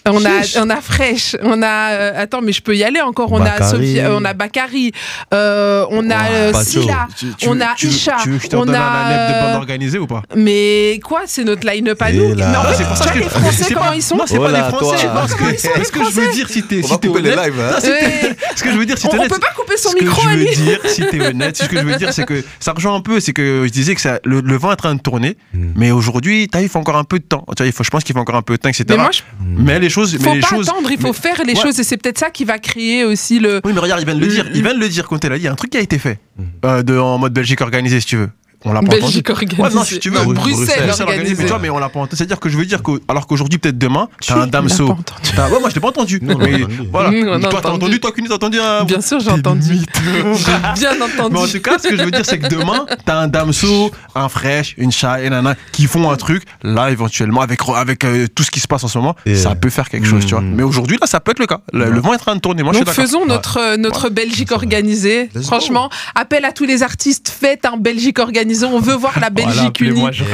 on a, on a Fresh, on a. euh, attends, mais je peux y aller encore. On a. Sophie, euh, on a Bakary, euh, on a euh. Silla, Tu- tu- on a tu Isha, Tu veux que je te on a, de ou pas? Mais quoi, c'est notre line-up à nous? là. Mais en fait, c'est pour ça que- les Français, comment ils sont? Non, c'est pas là, les Français. Parce que, je veux dire, si t'es On si va couper les honnête- lives. Non, si t'es- Ouais. Ce que je veux dire, si On, t'es on honnête, peut pas couper son ce que micro je à veux lui. dire, si t'es honnête, ce que je veux dire, c'est que *laughs* ça rejoint un peu, c'est que je disais que ça, le, le vent est en train de tourner, Mm. mais aujourd'hui, il faut encore un peu de temps. Tu vois, il faut, je pense qu'il faut encore un peu de temps, etc. Mais moi, je Mais les choses, mais faut les pas choses. attendre, il faut mais- faire les Ouais. choses et c'est peut-être ça qui va créer aussi le. Oui, mais regarde, il vient de le dire. Il vient de le dire a dit. Il y a un truc qui a été fait Mm. euh, de, en mode Belgique organisé, si tu veux. On l'a pas entendu. Belgique organisée. Ouais, non, si tu veux, Non, Bruxelles, organisée. mais tu vois, mais on l'a pas entendu. C'est-à-dire que je veux dire que, alors qu'aujourd'hui, peut-être demain, Tu t'as un Damso. pas entendu. Ouais, moi, je l'ai pas entendu. Nous, on l'a Mais entendu. voilà. On a toi, t'as entendu. entendu, toi, Cuny, t'as entendu un. Bien sûr, j'ai entendu. *laughs* J'ai bien entendu. Mais en tout cas, ce que je veux dire, c'est que demain, t'as un Damso, un Fresh, une Chat et nana qui font un truc. Là, éventuellement, avec, avec euh, tout ce qui se passe en ce moment, Et, ça euh, peut faire quelque chose, tu vois. mm. Mais aujourd'hui, là, ça peut être le cas. Le, le vent est en train de tourner. Moi, je suis Donc faisons notre, notre Belgique organisée. Franchement, appel à tous les artistes, faites un Belgique organisé. On veut voir la Voilà, Belgique unie. appelez-moi, je,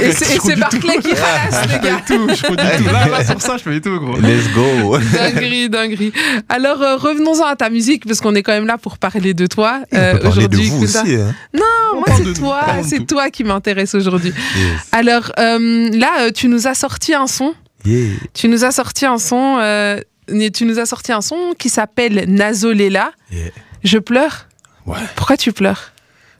Et je c'est je. Barclay qui *laughs* ralasse, les Je gars. fais tout, je tout. Là, là, sur ça, je fais tout, gros. Let's go. Dinguerie, dinguerie. Alors euh, revenons-en à ta musique parce qu'on est quand même là pour parler de toi euh, peut parler de aujourd'hui. vous Kunta. aussi. Hein. Non, moi c'est toi, c'est toi qui m'intéresse aujourd'hui. Yes. Alors euh, là, tu nous as sorti un son. Yeah. Tu nous as sorti un son. euh, tu nous as sorti un son qui s'appelle Nazolela. Yeah. Je pleure. Ouais. Pourquoi tu pleures?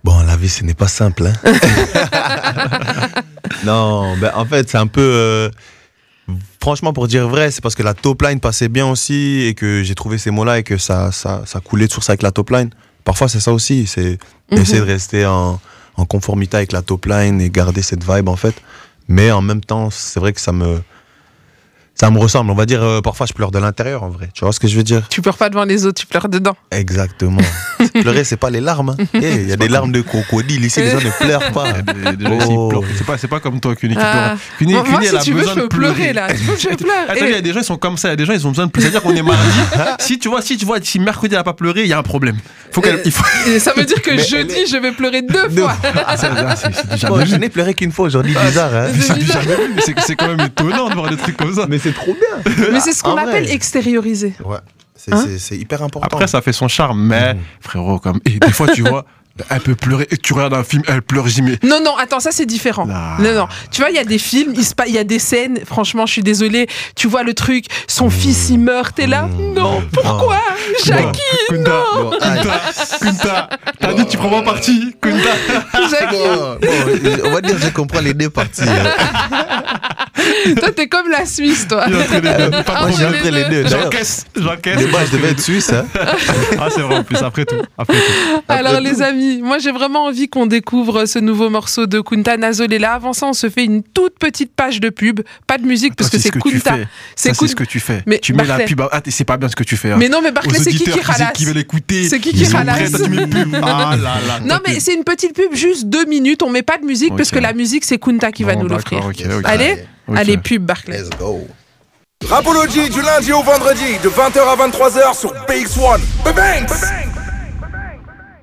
Bon, la vie, ce n'est pas simple. Hein. *laughs* non, ben, en fait, c'est un peu. euh, franchement, pour dire vrai, c'est parce que la top line passait bien aussi et que j'ai trouvé ces mots-là et que ça, ça, ça coulait de source avec la top line. Parfois, c'est ça aussi. C'est Mhm. essayer de rester en, en conformité avec la top line et garder cette vibe, en fait. Mais en même temps, c'est vrai que ça me. Ça me ressemble. On va dire, euh, parfois, je pleure de l'intérieur, en vrai. Tu vois ce que je veux dire? Tu pleures pas devant les autres, tu pleures dedans. Exactement. *laughs* Pleurer, c'est pas les larmes. hein. Eh, Il y a des larmes de crocodile ici, les gens ne pleurent pas. *laughs* Des- des gens ici, Oh. pleurent. C'est pas, c'est pas comme toi, Cuny, qui Ah. pleure. Cuny, Moi, Cuny, moi, elle si a tu veux, besoin je de peux pleurer là. Tu veux que je *laughs* pleure Attends, il y a Et- des gens, ils sont comme ça. Il y a des gens, ils ont besoin de pleurer. C'est-à-dire qu'on est mardi. si tu vois, si tu vois, si mercredi, elle a pas pleuré, il y a un problème. Faut qu'elle, il faut. et ça veut dire que Mais jeudi, je vais pleurer deux Deux fois. Ah, ah, c'est, c'est je n'ai pleuré qu'une fois aujourd'hui, bizarre. Hein. C'est C'est du bizarre. jamais vu, mais c'est, c'est quand même étonnant de voir des trucs comme ça. Mais c'est trop bien. Mais c'est ce qu'on vrai. appelle extérioriser. Ouais, c'est Hein c'est- c'est hyper important. Après, ça fait son charme, mais Mhm. frérot, comme. Et des fois, tu vois, *laughs* elle peut pleurer. Et tu regardes un film, elle pleure, j'y mets. Non, non, attends, ça c'est différent. Ah. Non, non. Tu vois, il y a des films, il se pa- il y a des scènes, franchement, je suis désolée. Tu vois le truc, son fils il meurt, t'es là. Mmh. Non, pourquoi? Jackie, Kunta, Bon, aïe. Kunta, t'as dit, tu prends pas parti. Kunta. Jackie. Bon, bon, on va dire que je comprends les deux parties. hein. *laughs* Toi, t'es comme la Suisse, toi. Les deux. Moi, j'ai entre les J'encaisse, j'encaisse. je devais être suisse. Hein. Ah, c'est vrai en plus, après tout. Après tout. *laughs* Alors les amis, moi j'ai vraiment envie qu'on découvre ce nouveau morceau de Kunta Nazolela. Avant ça, on se fait une toute petite page de pub, pas de musique parce Toi, que c'est ce que tu Kunta. fais. C'est ce que tu fais. Mais tu mets la pub. Ah, c'est pas bien ce que tu fais. hein. Mais non, mais Barclay, c'est qui qui ralasse qui veulent écouter. C'est qui qui ralasse. *laughs* Ah là là. Non, mais c'est une petite pub, juste deux minutes. On met pas de musique parce que la musique, c'est Kunta qui va nous l'offrir. d'accord, ok, ok. Allez, Allez, pub, Barclay. Let's go. Rapology du lundi au vendredi de 20h à 23h sur BX1. Banks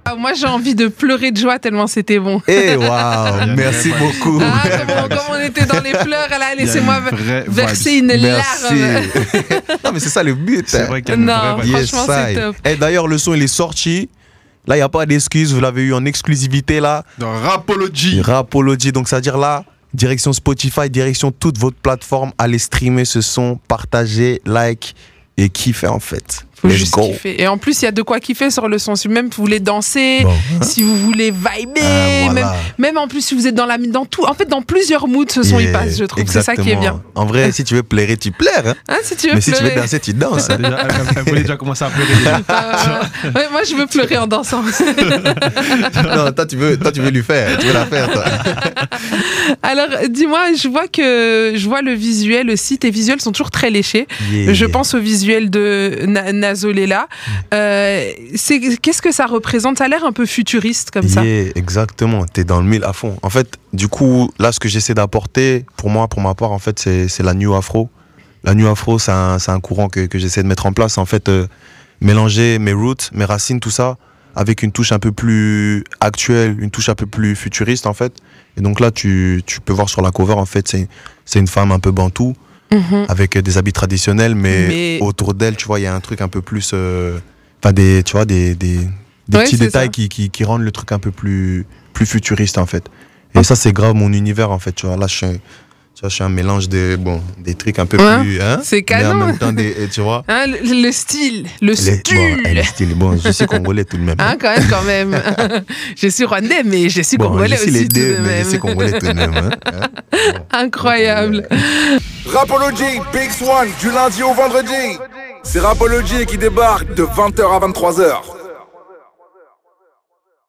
Ah, moi, j'ai envie de pleurer de joie tellement c'était bon. Eh, *laughs* waouh, merci beaucoup. Ah, c'est comme on était dans les pleurs, là, laissez-moi verser une Merci. larme. *laughs* non, mais c'est ça le but. C'est hein. vrai qu'il y a une Non. vraie vibe. Franchement, c'est top. Et d'ailleurs, le son, il est sorti. Là, il n'y a pas d'excuse. Vous l'avez eu en exclusivité, là. Dans Rapology. Rapology. Donc, c'est-à-dire là, direction Spotify, direction toute votre plateforme. Allez streamer ce son, partager, like et kiffer, en fait. Faut Let's juste go. kiffer. Et en plus, il y a de quoi kiffer sur le son. Si même vous voulez danser, Bon. si vous voulez vibrer, Ah, même, voilà. même en plus si vous êtes dans la dans tout, en fait dans plusieurs moods, ce son il Yeah, passe. Je trouve c'est ça qui est bien. En vrai, si tu veux plairer, tu plaires. hein. Hein, si tu veux Mais si tu veux danser, tu danses. hein. Déjà, elle, elle voulait déjà commencer à pleurer. *laughs* Euh, ouais, moi je veux pleurer en dansant. *laughs* non, toi tu, veux, toi, tu veux lui faire. Tu veux la faire, toi. *laughs* Alors dis-moi, je vois que je vois le visuel aussi. Tes visuels sont toujours très léchés. Yeah. Je pense au visuel de Na- Nazolela. Euh, qu'est-ce que ça représente? Ça a l'air un peu futuriste comme ça. Yeah, exactement, t'es dans le mille à fond. En fait, du coup, là, ce que j'essaie d'apporter, pour moi, pour ma part, en fait, c'est la New Afro. La New Afro, c'est un, courant que, j'essaie de mettre en place. En fait, euh, mélanger mes roots, mes racines, tout ça, avec une touche un peu plus actuelle, une touche un peu plus futuriste, en fait. Et donc là, tu, tu peux voir sur la cover, en fait, c'est une femme un peu bantou, Mhm. avec des habits traditionnels, mais, Mais- autour d'elle, tu vois, il y a un truc un peu plus. euh, Enfin, des, tu vois, des, des, des Ouais, petits détails qui, qui, qui rendent le truc un peu plus, plus futuriste, en fait. Et ça, c'est grave mon univers, en fait. Tu vois, là, je suis, tu vois, je suis un mélange de, bon, des trucs un peu Ouais, plus. Hein, c'est Mais en canon. même temps, des, tu vois. Hein, le, le style, le style. bon, le style, bon, je suis congolais tout de même. Hein, quand même, quand même. *laughs* je suis rwandais, mais je suis Bon, congolais je suis aussi les deux, tout de mais même. je suis congolais tout de même. Hein, hein. *laughs* Incroyable. Rapology BX1 du lundi au vendredi. C'est Rapology qui débarque de 20h à 23h.